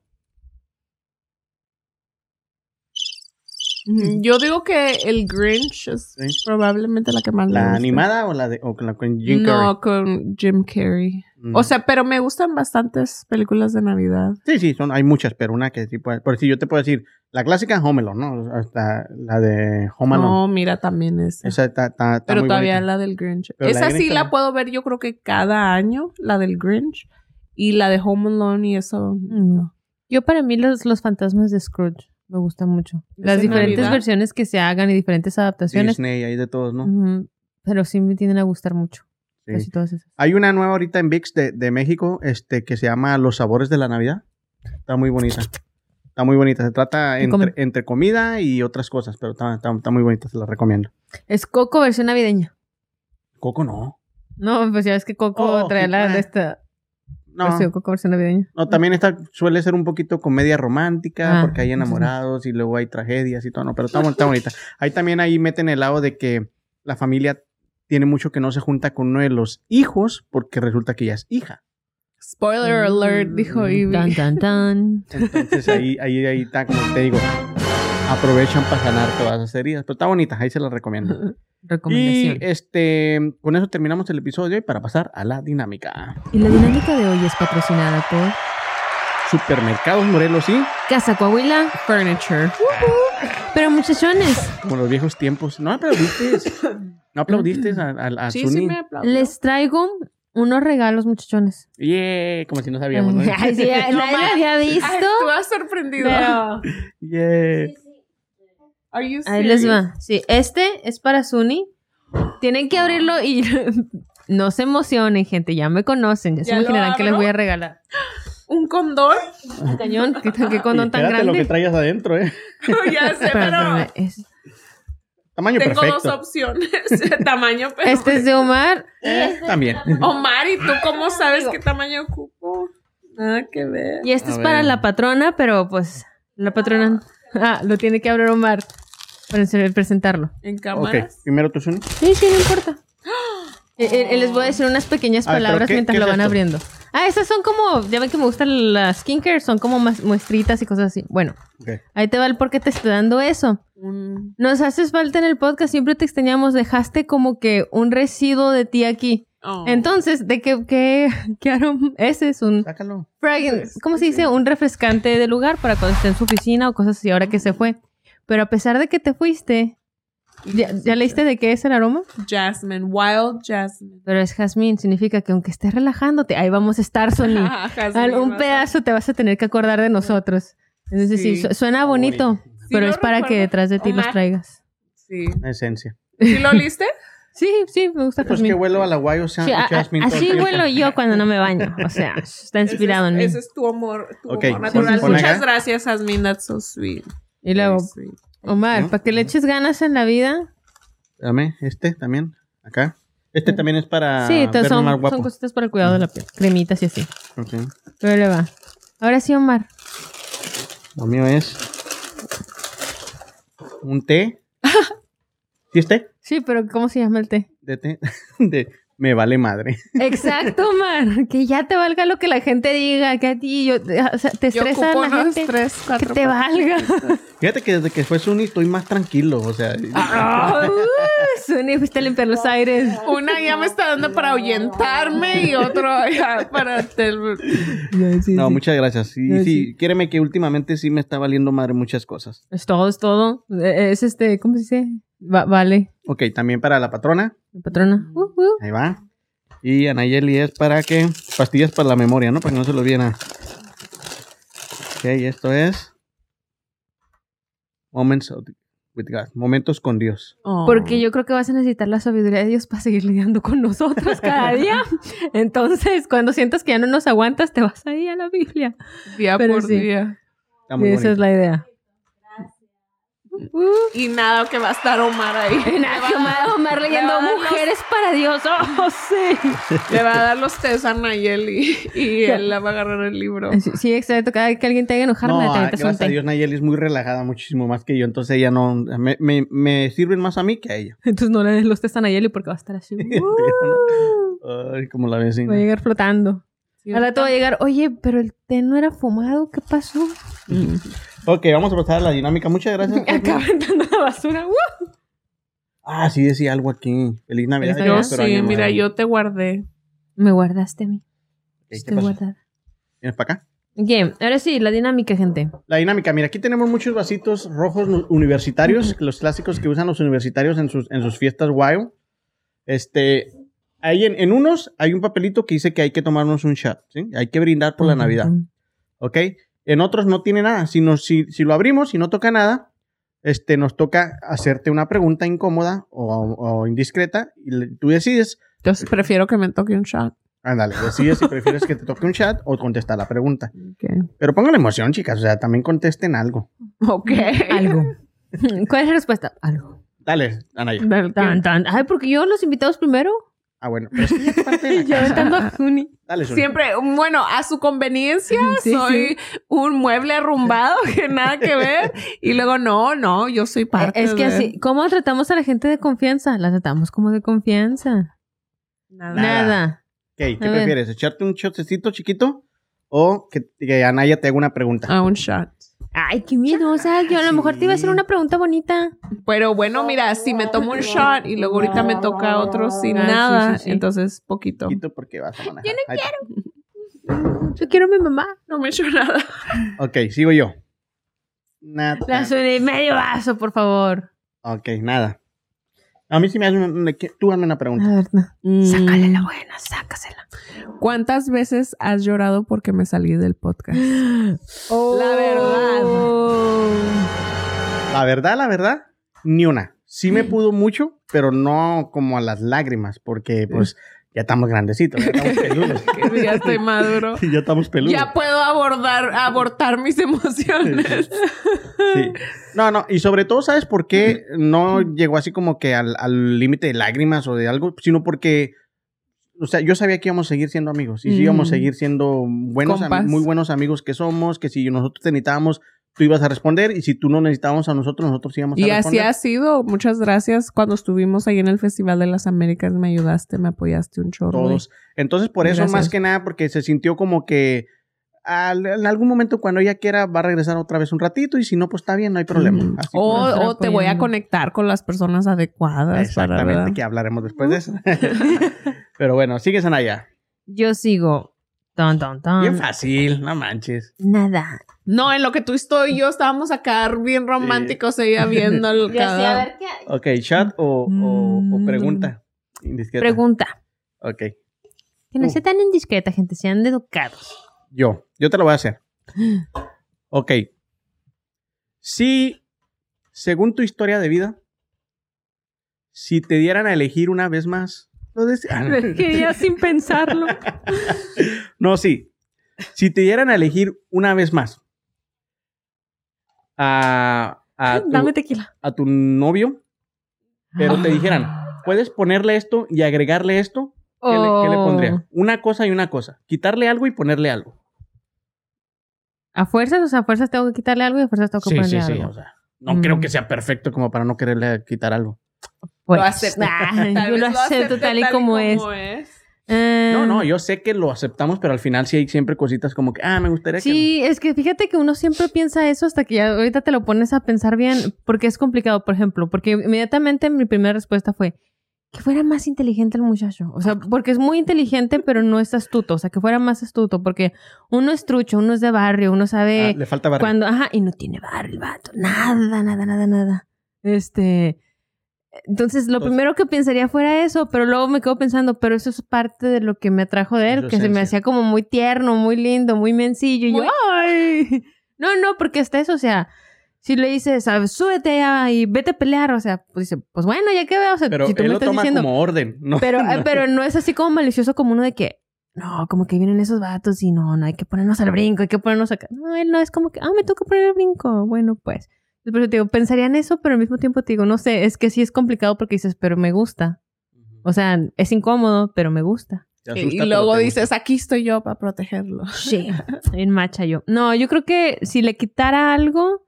Speaker 3: Yo digo que el Grinch es
Speaker 2: Sí.
Speaker 3: probablemente la que más me
Speaker 2: ¿La
Speaker 3: gusta.
Speaker 2: animada o la de o con la con Jim Carrey?
Speaker 3: No, con Jim Carrey.
Speaker 2: Mm.
Speaker 3: O sea, pero me gustan bastantes películas de Navidad.
Speaker 2: Sí, sí, son, hay muchas, pero una que sí puede. Por si yo te puedo decir, la clásica Home Alone, ¿no? Hasta la de Home Alone.
Speaker 3: No, mira, también esa.
Speaker 2: Esa está, está- está
Speaker 3: pero
Speaker 2: muy
Speaker 3: todavía
Speaker 2: bonita.
Speaker 3: la del Grinch.
Speaker 2: Pero la
Speaker 3: esa
Speaker 2: Grinch
Speaker 3: sí la puedo ver yo creo que cada año, la del Grinch. Y la de Home Alone y eso. no.
Speaker 4: Yo para mí los, los fantasmas de Scrooge me gustan mucho.
Speaker 3: ¿Es
Speaker 4: Las diferentes
Speaker 3: Navidad?
Speaker 4: versiones que se hagan y diferentes adaptaciones.
Speaker 2: Disney, hay de todos, ¿no?
Speaker 4: Pero sí me tienden a gustar mucho.
Speaker 2: Sí.
Speaker 4: Casi todas esas.
Speaker 2: Hay una nueva ahorita en VIX de, de México este, que se llama Los Sabores de la Navidad. Está muy bonita. Está muy bonita. Se trata
Speaker 4: ¿Qué
Speaker 2: entre, entre comida y otras cosas, pero está, está- está muy bonita, se la recomiendo.
Speaker 4: Es Coco versión navideña.
Speaker 2: Coco no.
Speaker 4: No, pues ya ves que Coco
Speaker 2: Oh,
Speaker 4: trae la de esta
Speaker 2: No,
Speaker 4: versión Coco versión navideña.
Speaker 2: no también esta suele ser un poquito comedia romántica
Speaker 4: Ah,
Speaker 2: porque hay enamorados y luego hay tragedias y todo, no, pero está, bon- está bonita. Ahí también ahí meten el lado de que la familia tiene mucho que no se junta con uno de los hijos porque resulta que ella es hija.
Speaker 3: Spoiler alert, dijo Ivy.
Speaker 4: Tan, tan, tan.
Speaker 2: Entonces ahí, ahí, ahí está, como te digo, aprovechan para sanar todas las heridas. Pero está bonita, ahí se las recomiendo. Y
Speaker 4: Recomendación.
Speaker 2: este, con eso terminamos el episodio de hoy para pasar a la dinámica.
Speaker 4: Y la dinámica de hoy es patrocinada por
Speaker 2: Supermercados Morelos, sí,
Speaker 4: Casa Coahuila.
Speaker 3: Furniture.
Speaker 4: Pero muchachones,
Speaker 2: como los viejos tiempos. No aplaudiste, no aplaudiste a, a, a
Speaker 3: Sí,
Speaker 2: Zuni.
Speaker 3: sí me
Speaker 4: les traigo unos regalos, muchachones.
Speaker 2: Yeah, como si no sabíamos, ¿no?
Speaker 4: Ay, sí, nadie lo había visto.
Speaker 3: Ay, tú has sorprendido.
Speaker 4: Pero
Speaker 2: Yeah.
Speaker 3: Are you
Speaker 4: ahí les va. Sí, este es para Suni. Tienen que abrirlo y no se emocionen, gente. Ya me conocen. Ya, se
Speaker 3: ¿Ya lo
Speaker 4: imaginarán que les voy a regalar.
Speaker 3: ¿Un condón?
Speaker 4: Cañón, qué, qué condón tan
Speaker 2: Espérate lo que
Speaker 4: grande.
Speaker 2: traigas adentro, eh.
Speaker 3: ya sé, pero
Speaker 4: es-
Speaker 2: Tamaño
Speaker 3: tengo
Speaker 2: perfecto.
Speaker 3: dos opciones tamaño. Pero...
Speaker 4: este es de Omar.
Speaker 2: También.
Speaker 3: Omar, ¿y tú cómo sabes qué tamaño ocupo? Nada que ver.
Speaker 4: Y este
Speaker 2: A
Speaker 4: es
Speaker 2: ver.
Speaker 4: para la patrona, pero pues la patrona ah, lo tiene que abrir Omar para presentarlo.
Speaker 3: En
Speaker 2: Ok,
Speaker 3: cámaras.
Speaker 2: primero tú, Zuni.
Speaker 4: Sí, sí, no importa. Eh, eh, eh, les voy a decir unas pequeñas palabras
Speaker 2: ¿qué-
Speaker 4: mientras
Speaker 2: qué
Speaker 4: lo van
Speaker 2: esto?
Speaker 4: abriendo. Ah, esas son como, ya ven que me gustan las skincare, son como más muestritas y cosas así. Bueno,
Speaker 2: Ok.
Speaker 4: ahí te va el por qué te estoy dando eso. Nos haces falta en el podcast, siempre te extrañamos, dejaste como que un residuo de ti aquí.
Speaker 3: Oh.
Speaker 4: Entonces, ¿de qué, qué, qué aroma? Ese es un
Speaker 2: Sácalo.
Speaker 4: fragrance, ¿cómo se dice? Un refrescante de lugar para cuando esté en su oficina o cosas así, ahora que se fue. Pero a pesar de que te fuiste, ¿ya, ya leíste de qué es el aroma?
Speaker 3: Jasmine, wild jasmine.
Speaker 4: Pero es jazmín, significa que aunque estés relajándote, ahí vamos a estar, Sony. Un pedazo te vas a tener que acordar de nosotros. Entonces sí,
Speaker 3: Sí.
Speaker 4: su- suena bonito,
Speaker 3: Sí
Speaker 4: pero es para que detrás de ti los traigas.
Speaker 3: Sí.
Speaker 2: Esencia.
Speaker 3: ¿Sí lo oliste?
Speaker 4: Sí, sí, me gusta
Speaker 2: Pues que huelo a la guayo
Speaker 4: Sí, a- a-
Speaker 2: jasmine todo el
Speaker 4: así huelo yo cuando no me baño. O sea, está inspirado en mí.
Speaker 3: Ese es tu amor, tu
Speaker 2: Ok,
Speaker 3: amor natural. Muchas
Speaker 2: acá.
Speaker 3: gracias, Jasmine. That's so sweet.
Speaker 4: Y luego. Omar,
Speaker 2: ¿No?
Speaker 4: para que le eches ganas en la vida.
Speaker 2: Dame este también. Acá. Este también es para
Speaker 4: sí, te-
Speaker 2: verme
Speaker 4: son,
Speaker 2: más guapo.
Speaker 4: son cositas para el cuidado de la piel. Cremitas y así.
Speaker 2: Ok.
Speaker 4: Pero le va. Ahora sí, Omar.
Speaker 2: Lo mío es un té. ¿Sí es té?
Speaker 4: Sí, pero ¿cómo se llama el té?
Speaker 2: De té. De me vale madre.
Speaker 4: Exacto, Omar. Que ya te valga lo que la gente diga, que a ti yo, o sea, te estresa la gente.
Speaker 3: tres,
Speaker 4: que te valga.
Speaker 2: Fíjate que desde que fue Suni estoy más tranquilo. O sea,
Speaker 4: Ah, uh, Suni, fuiste a limpiar los aires.
Speaker 3: Una ya me está dando para ahuyentarme y otro ya para... tel-
Speaker 2: no, muchas gracias. Y
Speaker 4: No,
Speaker 2: sí,
Speaker 4: sí.
Speaker 2: créeme que últimamente sí me está valiendo madre muchas cosas.
Speaker 4: Es todo, es todo. Es este, ¿cómo se dice? Va- vale.
Speaker 2: Ok, también para la patrona.
Speaker 4: Patrona. Uh, uh.
Speaker 2: Ahí va. Y Anayeli es para que pastillas para la memoria, ¿no? Para que no se lo olviden. a- Ok, esto es Moments with God. Momentos con Dios.
Speaker 3: Oh.
Speaker 4: Porque yo creo que vas a necesitar la sabiduría de Dios para seguir lidiando con nosotros cada día. Entonces, cuando sientas que ya no nos aguantas, te vas ahí a la Biblia.
Speaker 3: Día
Speaker 4: pero
Speaker 3: por
Speaker 4: sí.
Speaker 3: día.
Speaker 2: Está muy
Speaker 4: Esa es la idea. Uh.
Speaker 3: Y nada que va a estar Omar ahí.
Speaker 4: Nada, que Omar, Omar leyendo
Speaker 3: a
Speaker 4: Mujeres para Dios. Oh, sí.
Speaker 3: Le va a dar los test a Nayeli y él le va a agarrar el libro.
Speaker 4: Sí, sí, exacto. Cada vez que alguien te haga enojar,
Speaker 2: No,
Speaker 4: te un
Speaker 2: gracias a. Dios, Nayeli es muy relajada, muchísimo más que yo. Entonces ella no... Me, me, me sirven más a mí que a ella.
Speaker 4: Entonces no le des los test a Nayeli porque va a estar así. uh,
Speaker 2: Ay, como la vecina.
Speaker 4: va a llegar flotando.
Speaker 3: Sí,
Speaker 4: Al rato va a llegar, oye, pero el té no era fumado, ¿qué pasó?
Speaker 2: Ok, vamos a pasar a la dinámica. Muchas gracias.
Speaker 4: Acá aventando la basura. ¡uh!
Speaker 2: Ah, sí decía algo aquí. Feliz Navidad.
Speaker 3: Yo sí,
Speaker 2: año
Speaker 3: mira, yo te guardé.
Speaker 4: Me guardaste a mí.
Speaker 2: Ok, ¿qué
Speaker 4: Estoy guardada.
Speaker 2: ¿Vienes para acá?
Speaker 4: Ok, ahora sí, la dinámica, gente.
Speaker 2: La dinámica, mira, aquí tenemos muchos vasitos rojos universitarios, los clásicos que usan los universitarios en sus, en sus fiestas wild. Este, ahí en, en unos hay un papelito que dice que hay que tomarnos un shot, ¿sí? Hay que brindar por la Navidad, ¿ok? En otros no tiene nada, sino si, si lo abrimos y no toca nada, este, nos toca hacerte una pregunta incómoda o, o indiscreta y le- tú decides,
Speaker 3: Yo sí prefiero que me toque un shot.
Speaker 2: ándale, decides si prefieres que te toque un chat o contestar la pregunta.
Speaker 3: Ok.
Speaker 2: Pero pongan emoción, chicas, o sea, también contesten algo.
Speaker 3: Ok.
Speaker 4: Algo. ¿Cuál es la respuesta? Algo.
Speaker 2: Dale, Anaya.
Speaker 3: Del-
Speaker 4: Tan, tan. Ay, porque yo los invitados primero.
Speaker 2: Ah, bueno, pero es que ya es parte de la
Speaker 4: Yo aventando a Juni.
Speaker 2: Dale, Zuli.
Speaker 3: Siempre, bueno, a su conveniencia,
Speaker 4: Sí,
Speaker 3: soy un mueble arrumbado que nada que ver. Y luego, no, no, yo soy parte
Speaker 4: Es que
Speaker 3: de-
Speaker 4: así, ¿cómo tratamos a la gente de confianza? La tratamos como de confianza.
Speaker 3: Nada.
Speaker 2: Nada.
Speaker 4: Nada.
Speaker 2: Ok, ¿qué
Speaker 4: A ver.
Speaker 2: prefieres? ¿Echarte un chotecito chiquito o que, que Anaya te haga una pregunta?
Speaker 3: A un shot.
Speaker 4: Ay, qué miedo. O sea, yo a lo mejor te iba a hacer una pregunta bonita.
Speaker 3: Pero bueno, mira, si me tomo un shot y luego ahorita me toca otro sin
Speaker 4: Ah,
Speaker 3: nada,
Speaker 4: sí, sí.
Speaker 3: entonces poquito.
Speaker 2: Chiquito porque vas a manejar. Yo no quiero.
Speaker 4: Yo quiero a mi mamá.
Speaker 3: No me he hecho nada.
Speaker 2: Ok, sigo yo. Nada.
Speaker 4: La medio vaso, por favor.
Speaker 2: Ok, nada. A mí sí me hace una... Tú hazme una pregunta.
Speaker 4: A ver, no.
Speaker 3: Mm.
Speaker 4: Sácale la buena, sácasela.
Speaker 3: ¿Cuántas veces has llorado porque me salí del podcast?
Speaker 4: Oh.
Speaker 3: La verdad.
Speaker 2: La verdad, la verdad, ni una. Sí me pudo mucho, pero no como a las lágrimas, porque pues ya estamos grandecitos, ya estamos peludos.
Speaker 3: Ya estoy maduro.
Speaker 2: ya estamos peludos.
Speaker 3: Ya puedo abordar, abortar mis emociones.
Speaker 2: Sí. No, no, y sobre todo, ¿sabes por qué no llegó así como que al al límite de lágrimas o de algo? Sino porque, o sea, yo sabía que íbamos a seguir siendo amigos y sí íbamos a
Speaker 3: Mm.
Speaker 2: seguir siendo buenos, muy buenos amigos que somos, que si nosotros te necesitábamos, tú ibas a responder y si tú no necesitábamos a nosotros, nosotros íbamos a
Speaker 3: Y así
Speaker 2: responder.
Speaker 3: ha sido. Muchas gracias. Cuando estuvimos ahí en el Festival de las Américas, me ayudaste, me apoyaste un chorro.
Speaker 2: Todos. Entonces, por eso,
Speaker 3: Gracias.
Speaker 2: más que nada, porque se sintió como que al- en algún momento cuando ella quiera va a regresar otra vez un ratito y si no, pues está bien, no hay problema.
Speaker 3: Mm.
Speaker 2: Así
Speaker 3: O, te voy a conectar con las personas adecuadas para
Speaker 2: Exactamente,
Speaker 3: ¿verdad?
Speaker 2: que hablaremos después de eso. Pero bueno, sigue Sanaya.
Speaker 4: Yo sigo. Tan, tan, tan.
Speaker 2: Bien fácil, no manches.
Speaker 4: Nada.
Speaker 3: No, en lo que tú estoy y yo estábamos acá bien románticos, ella viendo el cada...
Speaker 4: qué.
Speaker 2: Ok, chat o, o- o
Speaker 4: Mm.
Speaker 2: pregunta. Indiscreta.
Speaker 4: Pregunta.
Speaker 2: Ok,
Speaker 4: Que no
Speaker 2: Uh.
Speaker 4: sea tan indiscreta, gente. Sean educados.
Speaker 2: yo. Yo te lo voy a hacer. Ok. Si, según tu historia de vida, si te dieran a elegir una vez más, lo ah, no.
Speaker 4: que ya sin pensarlo.
Speaker 2: No, sí. Si te dieran a elegir una vez más a, a, tu,
Speaker 4: Dame tequila.
Speaker 2: a tu novio, pero te dijeran, puedes ponerle esto y agregarle esto, ¿qué, le, qué le
Speaker 4: Oh.
Speaker 2: pondría? Una cosa y una cosa. Quitarle algo y ponerle algo.
Speaker 4: A fuerzas, o sea, a fuerzas tengo que quitarle algo y a fuerzas tengo que ponerle algo.
Speaker 2: O sea, no
Speaker 4: Mm.
Speaker 2: creo que sea perfecto como para no quererle quitar algo.
Speaker 4: Pues,
Speaker 3: Lo acepto. Tal
Speaker 4: yo lo acepto tal y como es. Ah,
Speaker 2: No, no, yo sé que lo aceptamos, pero al final sí hay siempre cositas como que, ah, me gustaría que...
Speaker 4: Sí, es que fíjate que uno siempre piensa eso hasta que ya ahorita te lo pones a pensar bien, porque es complicado, por ejemplo, porque inmediatamente mi primera respuesta fue que fuera más inteligente el muchacho. O sea, porque es muy inteligente, pero no es astuto. O sea, que fuera más astuto, porque uno es trucho, uno es de barrio, uno
Speaker 2: Ah,
Speaker 4: sabe
Speaker 2: le falta barrio.
Speaker 4: cuando, ajá, y no tiene barrio el vato. Nada, nada, nada, nada. Este. Entonces, lo
Speaker 2: Entonces-
Speaker 4: primero que pensaría fuera eso, pero luego me quedo pensando, pero eso es parte de lo que me atrajo de él, que se me hacía como muy tierno, muy lindo, muy mencillo. Y yo, ¡ay! No, no, porque hasta eso, o sea, si le dices, ¿sabes? súbete ya y vete a pelear, o sea, pues dice, pues bueno, ya que veo, o sea,
Speaker 2: pero
Speaker 4: si tú
Speaker 2: él
Speaker 4: me
Speaker 2: lo
Speaker 4: estás
Speaker 2: toma
Speaker 4: diciendo.
Speaker 2: como orden, ¿no?
Speaker 4: Pero, eh,
Speaker 2: No.
Speaker 4: pero no es así como malicioso como uno de que, no, como que vienen esos vatos y no, no hay que ponernos al brinco, hay que ponernos acá. No, él no es como que, ah, me toca poner el brinco. Bueno, pues, Te digo, pensaría en eso, pero al mismo tiempo te digo, no sé, es que sí es complicado porque dices, pero me gusta. O sea, es incómodo, pero me gusta.
Speaker 3: Y,
Speaker 2: asusta,
Speaker 3: y
Speaker 2: pero
Speaker 3: luego dices, aquí estoy yo para protegerlo.
Speaker 4: Sí. En macha yo. No, yo creo que si le quitara algo,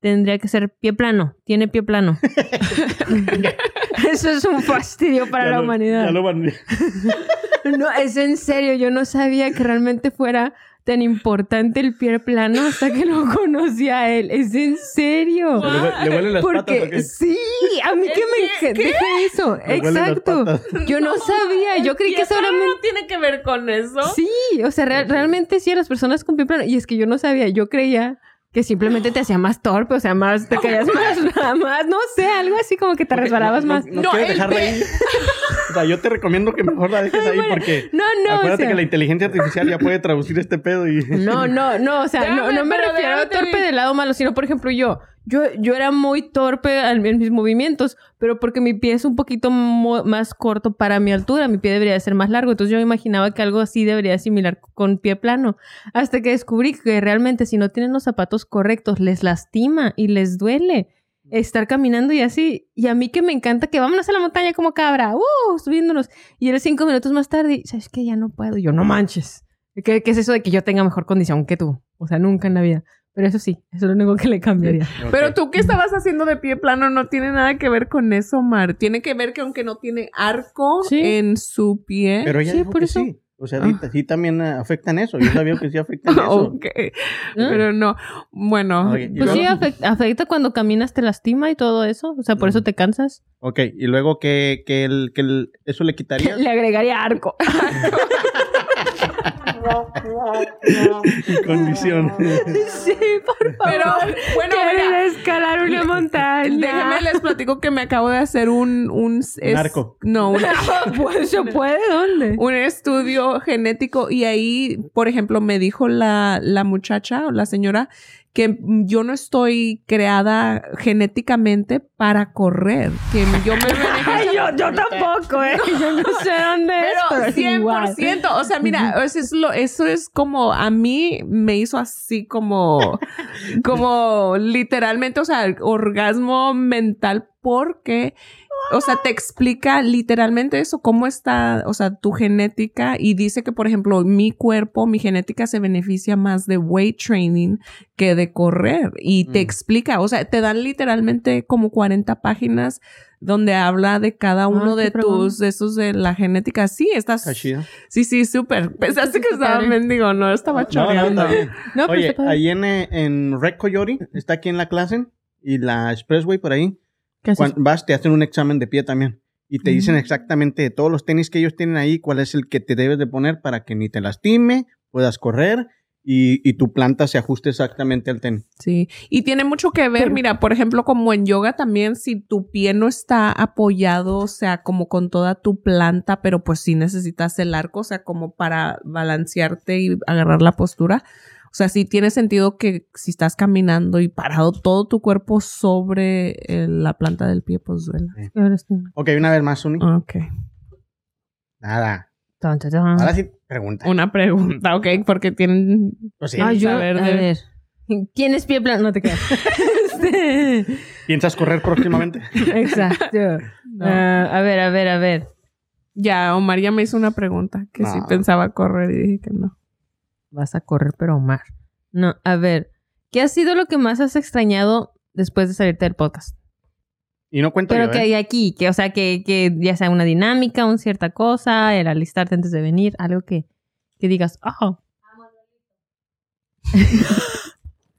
Speaker 4: tendría que ser pie plano. Tiene pie plano. Eso es un fastidio para
Speaker 2: Ya
Speaker 4: la
Speaker 2: lo-
Speaker 4: humanidad.
Speaker 2: ya lo van-
Speaker 4: No, es en serio. Yo no sabía que realmente fuera tan importante el pie plano hasta que lo conocí a él. Es en serio.
Speaker 2: ¿Le le huelen las patas o
Speaker 4: Porque
Speaker 2: qué?
Speaker 4: sí, a mí que me
Speaker 3: ¿Qué?
Speaker 4: deja eso.
Speaker 2: Le
Speaker 4: Exacto. Yo no sabía. Yo creí que solamente
Speaker 3: no tiene que ver con eso.
Speaker 4: Sí, o sea, real- realmente sí a las personas con pie plano. Y es que yo no sabía, yo creía que simplemente te hacía más torpe, o sea, más, te caías más, nada más, no sé, algo así como que te resbalabas
Speaker 2: no-
Speaker 4: más.
Speaker 2: No, no
Speaker 3: No, pe-
Speaker 2: ahí. Sea, yo te recomiendo que mejor la dejes ahí porque
Speaker 4: No, no, o
Speaker 2: acuérdate
Speaker 4: sea,
Speaker 2: que la inteligencia artificial ya puede traducir este pedo y...
Speaker 4: no, no, no, o sea, no, no me refiero a torpe del lado malo, sino, por ejemplo, yo, yo, yo era muy torpe en mis movimientos, pero porque mi pie es un poquito más corto para mi altura, mi pie debería de ser más largo, entonces yo me imaginaba que algo así debería asimilar con pie plano, hasta que descubrí que realmente si no tienen los zapatos correctos les lastima y les duele estar caminando y así, y a mí que me encanta que vámonos a la montaña como cabra, uh, subiéndonos, y era cinco minutos más tarde, y, ¿sabes qué? Ya no puedo, yo no manches. ¿Qué, ¿Qué es eso de que yo tenga mejor condición que tú? O sea, nunca en la vida. Pero eso sí, eso es lo único que le cambiaría.
Speaker 3: Pero tú que estabas haciendo de pie plano no tiene nada que ver con eso, Mar. Tiene que ver que aunque no tiene arco
Speaker 4: Sí.
Speaker 3: en su pie.
Speaker 2: Pero ella
Speaker 4: Sí,
Speaker 2: dijo
Speaker 4: por
Speaker 2: que
Speaker 4: eso.
Speaker 2: sí. O sea, sí, sí también eh, afectan eso. Yo sabía que sí afectan eso.
Speaker 3: Ok. Pero no. Bueno.
Speaker 2: Ok, y
Speaker 4: Pues sí, afecta, afecta cuando caminas, te lastima y todo eso. O sea, por eso te cansas.
Speaker 2: Ok, y luego que, que, el, que el- eso le quitaría
Speaker 4: Le agregaría arco.
Speaker 2: condición.
Speaker 4: sí, por favor.
Speaker 3: Pero, bueno,
Speaker 4: Quiero
Speaker 3: mira,
Speaker 4: escalar una montaña.
Speaker 3: Déjenme les platico que me acabo de hacer un... Un, es-
Speaker 2: arco.
Speaker 3: No, un,
Speaker 4: pues se puede, ¿dónde?
Speaker 3: un estudio genético y ahí, por ejemplo, me dijo la, la muchacha o la señora que yo no estoy creada genéticamente para correr, que yo me
Speaker 4: yo, yo tampoco, ¿eh? Yo no sé dónde es, pero
Speaker 3: Pero
Speaker 4: es igual.
Speaker 3: 100%, o sea, mira, eso es lo eso es como a mí me hizo así como como literalmente, o sea, orgasmo mental porque o sea, te explica literalmente eso, cómo está, o sea, tu genética y dice que, por ejemplo, mi cuerpo, mi genética se beneficia más de weight training que de correr y te
Speaker 2: Mm.
Speaker 3: explica, o sea, te dan literalmente como 40 páginas donde habla de cada uno
Speaker 4: qué
Speaker 3: de tus, de esos de la genética. Sí, estás,
Speaker 2: Está
Speaker 3: sí, sí, súper. Pensaste que estaba mendigo, no, estaba
Speaker 2: No, no,
Speaker 3: choreando.
Speaker 2: está bien.
Speaker 4: No, pero
Speaker 2: Oye, ahí en, en Red Coyote, está aquí en la clase, y la Expressway por ahí,
Speaker 4: ¿Qué haces?
Speaker 2: cuando vas, te hacen un examen de pie también. Y te dicen
Speaker 4: Mm.
Speaker 2: exactamente de todos los tenis que ellos tienen ahí, cuál es el que te debes de poner para que ni te lastime, puedas correr y, y tu planta se ajuste exactamente al tenis.
Speaker 3: Sí, y tiene mucho que ver,
Speaker 4: Pero-
Speaker 3: mira, por ejemplo, como en yoga también, si tu pie no está apoyado, o sea, como con toda tu planta, pero pues sí necesitas el arco, o sea, como para balancearte y agarrar la postura. O sea, sí tiene sentido que si estás caminando y parado todo tu cuerpo sobre eh, la planta del pie, pues duela.
Speaker 4: Sí.
Speaker 2: Ok, una vez más, Suni.
Speaker 3: Ok.
Speaker 2: Nada.
Speaker 4: Tan, tan, tan.
Speaker 2: Ahora sí, pregunta.
Speaker 3: Una pregunta, ok, porque tienen...
Speaker 2: Pues sí,
Speaker 4: Ay, yo,
Speaker 3: saber
Speaker 4: a
Speaker 3: de-
Speaker 4: ver. ¿Quién es pie plano? No te creas. Este,
Speaker 2: ¿Piensas correr próximamente?
Speaker 4: Exacto. Ah, a ver, a ver, a ver.
Speaker 3: Ya, Omar ya me hizo una pregunta, que sí
Speaker 2: No.
Speaker 3: pensaba correr y dije que no.
Speaker 4: Vas a correr, pero Omar. No, a ver. ¿Qué ha sido lo que más has extrañado después de salirte del podcast?
Speaker 2: Y no cuento
Speaker 4: Pero
Speaker 2: yo,
Speaker 4: que
Speaker 2: ¿eh?
Speaker 4: hay aquí, que, o sea, que, que ya sea una dinámica, una cierta cosa, el alistarte antes de venir, algo que, que digas, oh,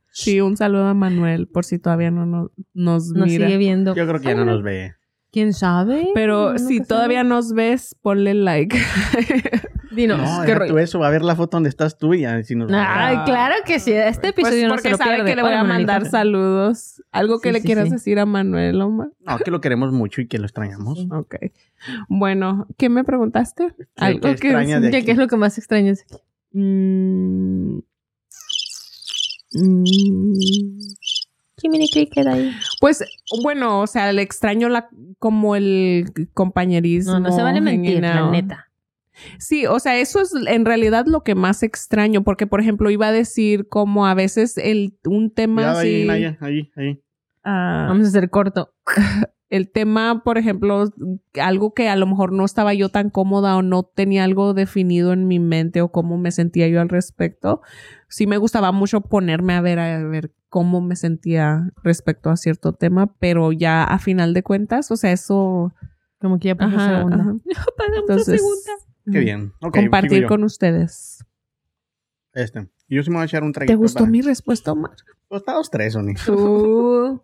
Speaker 3: Sí, un saludo a Manuel, por si todavía no nos, nos
Speaker 4: nos
Speaker 3: mira.
Speaker 4: sigue viendo.
Speaker 2: Yo creo que ya no nos ve.
Speaker 4: ¿Quién sabe?
Speaker 3: Pero si todavía
Speaker 4: sabe.
Speaker 3: nos ves, ponle like.
Speaker 4: Dinos,
Speaker 2: No,
Speaker 4: qué rollo.
Speaker 2: tú eso, va a ver la foto donde estás tú y ya si nos
Speaker 4: Ay, claro que sí. Este
Speaker 3: pues
Speaker 4: episodio no
Speaker 3: porque
Speaker 4: se lo
Speaker 3: sabe
Speaker 4: pierde.
Speaker 3: que le voy
Speaker 4: Hola,
Speaker 3: a mandar saludos. Algo que
Speaker 4: Sí,
Speaker 3: le
Speaker 4: sí,
Speaker 3: quieras
Speaker 4: sí.
Speaker 3: decir a Manuel, Omar.
Speaker 2: No, que lo queremos mucho y que lo extrañamos.
Speaker 4: Sí.
Speaker 3: Ok. Bueno, ¿qué me preguntaste? Algo
Speaker 2: ¿Qué
Speaker 3: que...
Speaker 2: extrañas de
Speaker 4: Ya,
Speaker 2: aquí?
Speaker 4: ¿Qué es lo que más extrañas aquí?
Speaker 3: Mm, mm,
Speaker 4: Jiminy Cricket ahí.
Speaker 3: pues, bueno, o sea, le extraño la, como el compañerismo.
Speaker 4: No, no se vale mentir, la neta.
Speaker 3: Sí, o sea, eso es en realidad lo que más extraño, porque por ejemplo iba a decir como a veces el un tema
Speaker 2: Cuidado ahí,
Speaker 3: así.
Speaker 2: Ahí, ahí.
Speaker 3: ah,
Speaker 4: Vamos a hacer corto.
Speaker 3: el tema, por ejemplo, algo que a lo mejor no estaba yo tan cómoda o no tenía algo definido en mi mente o cómo me sentía yo al respecto, sí me gustaba mucho ponerme a ver, a ver cómo me sentía respecto a cierto tema, pero ya a final de cuentas, o sea, eso...
Speaker 4: Como que ya pasó
Speaker 3: Ajá,
Speaker 4: segunda.
Speaker 3: ajá.
Speaker 4: Pasamos
Speaker 3: Entonces,
Speaker 4: segunda.
Speaker 2: Qué bien. Ok,
Speaker 3: compartir con ustedes.
Speaker 2: Este. Yo sí me voy a echar un
Speaker 3: ¿Te
Speaker 2: traguito.
Speaker 3: gustó
Speaker 2: para-
Speaker 3: mi respuesta, Omar?
Speaker 2: Pues está dos, tres, Sony.
Speaker 4: Tú.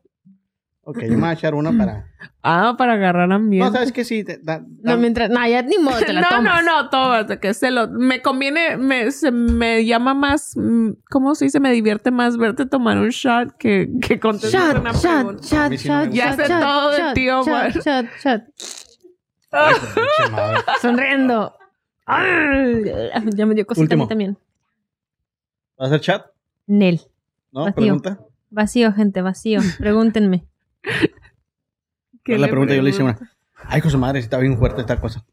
Speaker 2: Ok, yo me voy a echar una para.
Speaker 3: Ah, para agarrar ambiente.
Speaker 2: No, ¿sabes qué? Sí, te- da-
Speaker 4: No, mientras. No, ya ni modo, te la
Speaker 3: no,
Speaker 4: tomas.
Speaker 3: no, no, tómate, que se lo, me conviene, me, se me llama más, mm, ¿cómo se dice? Me divierte más verte tomar un shot que, que contestar
Speaker 4: Shot,
Speaker 3: una
Speaker 4: shot,
Speaker 3: pregunta.
Speaker 4: shot,
Speaker 2: sí no
Speaker 4: shot,
Speaker 2: gusta.
Speaker 3: Ya
Speaker 4: shot,
Speaker 3: sé
Speaker 4: shot,
Speaker 3: todo de
Speaker 4: shot,
Speaker 3: ti, Omar.
Speaker 4: Shot, shot, shot.
Speaker 2: Ay.
Speaker 4: Sonriendo. Ay, ya me dio cosita a mí también.
Speaker 2: ¿Vas a hacer chat?
Speaker 4: Nel.
Speaker 2: ¿No?
Speaker 4: Vacío.
Speaker 2: Pregunta.
Speaker 4: Vacío, gente, vacío. Pregúntenme.
Speaker 3: ¿Qué
Speaker 2: la pregunta yo le hice una. Ay, con su madre, si está bien fuerte esta cosa.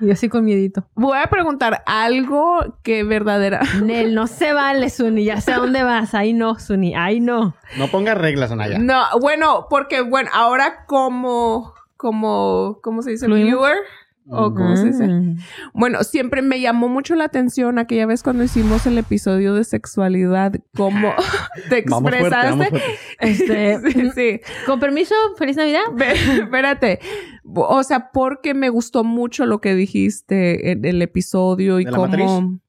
Speaker 4: Y yo así con miedito.
Speaker 3: Voy a preguntar algo que verdadera.
Speaker 4: Nel, no se vale, Suni. Ya sé a dónde vas. Ahí no, Suni. Ahí no.
Speaker 2: No pongas reglas, Anaya.
Speaker 3: No, bueno, porque, bueno, ahora como, como, ¿cómo se dice?
Speaker 4: ¿Fluimos?
Speaker 3: Viewer. ¿O cómo se dice?
Speaker 4: Mm.
Speaker 3: Bueno, siempre me llamó mucho la atención aquella vez cuando hicimos el episodio de sexualidad, cómo te
Speaker 2: Vamos fuerte, vamos
Speaker 3: expresaste.
Speaker 2: fuerte.
Speaker 4: Este,
Speaker 3: Sí, sí.
Speaker 4: con permiso, feliz Navidad.
Speaker 3: Espérate. O sea, porque me gustó mucho lo que dijiste en el episodio y
Speaker 2: ¿De la
Speaker 3: cómo.
Speaker 2: matriz?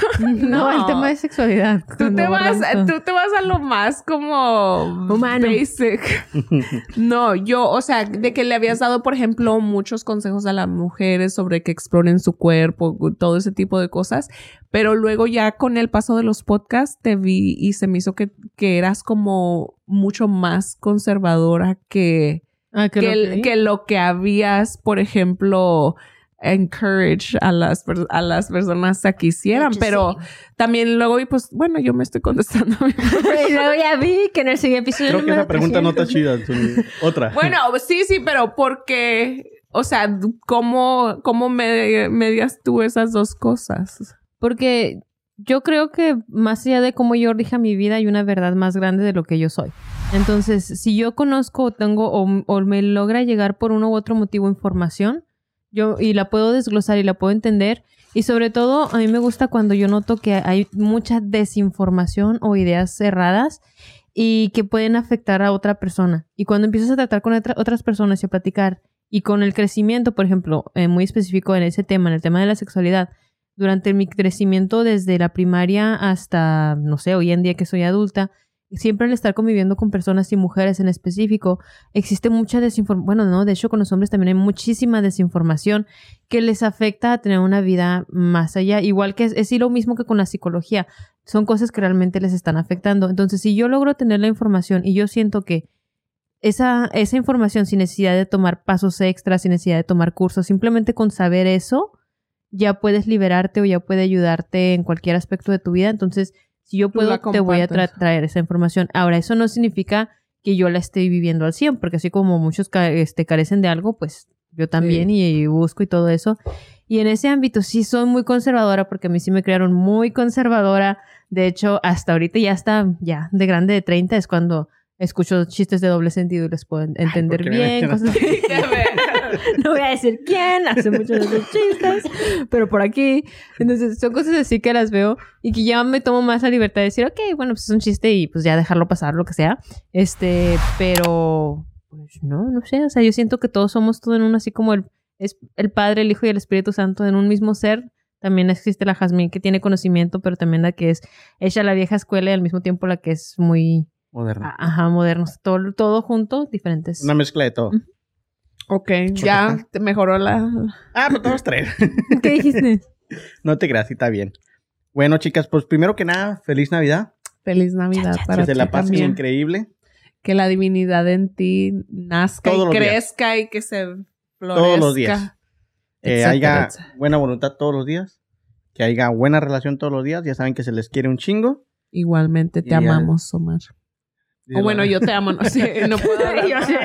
Speaker 4: No, el tema de sexualidad.
Speaker 3: Tú te, vas, tú te vas a lo más como
Speaker 4: Humano.
Speaker 3: basic. No, yo, o sea, de que le habías dado, por ejemplo, muchos consejos a las mujeres sobre que exploren su cuerpo, todo ese tipo de cosas. Pero luego ya con el paso de los podcasts te vi y se me hizo que, que eras como mucho más conservadora que,
Speaker 4: Ah, que lo
Speaker 3: que habías, por ejemplo, encourage a las, a las personas a que hicieran, pero también luego, y pues, bueno, yo me estoy contestando.
Speaker 4: y luego ya vi que en el siguiente episodio.
Speaker 2: Creo que esa pregunta no está
Speaker 4: 300.
Speaker 2: chida. Otra.
Speaker 3: bueno, sí, sí, pero porque, o sea, ¿cómo, cómo me, medias tú esas dos cosas?
Speaker 4: Porque yo creo que más allá de cómo yo rija mi vida, hay una verdad más grande de lo que yo soy. Entonces, si yo conozco o tengo o, o me logra llegar por uno u otro motivo información, yo y la puedo desglosar y la puedo entender. Y sobre todo, a mí me gusta cuando yo noto que hay mucha desinformación o ideas cerradas y que pueden afectar a otra persona. Y cuando empiezas a tratar con otra- otras personas y a platicar, y con el crecimiento, por ejemplo, eh, muy específico en ese tema, en el tema de la sexualidad, durante mi crecimiento desde la primaria hasta, no sé, hoy en día que soy adulta, siempre al estar conviviendo con personas y mujeres en específico, existe mucha desinformación. Bueno, no, de hecho con los hombres también hay muchísima desinformación que les afecta a tener una vida más allá. Igual que es, es lo mismo que con la psicología. Son cosas que realmente les están afectando. Entonces, si yo logro tener la información y yo siento que esa, esa información sin necesidad de tomar pasos extras, sin necesidad de tomar cursos, simplemente con saber eso, ya puedes liberarte o ya puede ayudarte en cualquier aspecto de tu vida. Entonces, si yo puedo, te voy a tra- traer esa información. Ahora, eso no significa que yo la esté viviendo al 100, porque así como muchos ca- este, carecen de algo, pues yo también y, y busco y todo eso. Y en ese ámbito sí soy muy conservadora porque a mí sí me crearon muy conservadora. De hecho, hasta ahorita ya está, ya de grande de 30 es cuando escucho chistes de doble sentido y les puedo en- entender bien. cosas así. no voy a decir quién, hace muchos de esos chistes, pero por aquí. Entonces, son cosas así que las veo y que ya me tomo más la libertad de decir, ok, bueno, pues es un chiste y pues ya dejarlo pasar, lo que sea. Este, pero, pues no, no sé, o sea, yo siento que todos somos todo en uno, así como el, es el Padre, el Hijo y el Espíritu Santo en un mismo ser. También existe la Jazmín que tiene conocimiento, pero también la que es hecha la vieja escuela y al mismo tiempo la que es muy,
Speaker 2: Moderno.
Speaker 4: ajá, moderno. Todo, todo junto, diferentes.
Speaker 2: Una mezcla de todo.
Speaker 3: Ok, ya te mejoró la...
Speaker 2: Ah, pero todos tres.
Speaker 4: ¿Qué dijiste?
Speaker 2: no te creas, está bien. Bueno, chicas, pues primero que nada, feliz Navidad.
Speaker 3: Feliz Navidad para
Speaker 2: que se la pasen
Speaker 3: también.
Speaker 2: increíble.
Speaker 3: Que la divinidad en ti nazca
Speaker 2: Todos
Speaker 3: y
Speaker 2: días.
Speaker 3: crezca y que se florezca.
Speaker 2: Todos los días. Que
Speaker 3: etcétera,
Speaker 2: haya buena voluntad todos los días. Que haya buena relación todos los días. Ya saben que se les quiere un chingo.
Speaker 3: Igualmente te
Speaker 2: Y al-
Speaker 3: amamos, Omar. O bueno, yo te amo, no sé, no puedo hablar.
Speaker 4: Yo sé.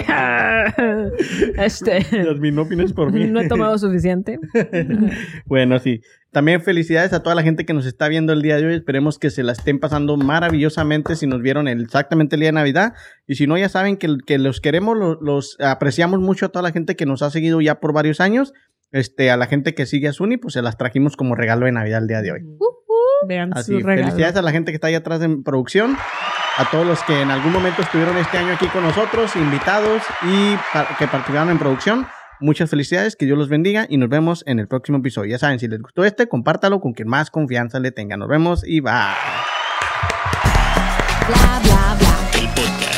Speaker 4: Este.
Speaker 2: Yasmin, no opines por mí.
Speaker 4: No he tomado suficiente.
Speaker 2: Bueno, sí. También felicidades a toda la gente que nos está viendo el día de hoy. Esperemos que se la estén pasando maravillosamente si nos vieron exactamente el día de Navidad. Y si no, ya saben que, que los queremos, lo- los, apreciamos mucho a toda la gente que nos ha seguido ya por varios años. Este, a la gente que sigue a Suni, pues se las trajimos como regalo de Navidad el día de hoy.
Speaker 3: Vean
Speaker 2: Así,
Speaker 3: su regalo.
Speaker 2: felicidades a la gente que está ahí atrás en producción, a todos los que en algún momento estuvieron este año aquí con nosotros, invitados y que participaron en producción. Muchas felicidades, que Dios los bendiga y nos vemos en el próximo episodio. Ya saben, si les gustó este, compártalo con quien más confianza le tenga. Nos vemos y bye.
Speaker 5: bla bla bla.
Speaker 6: El podcast.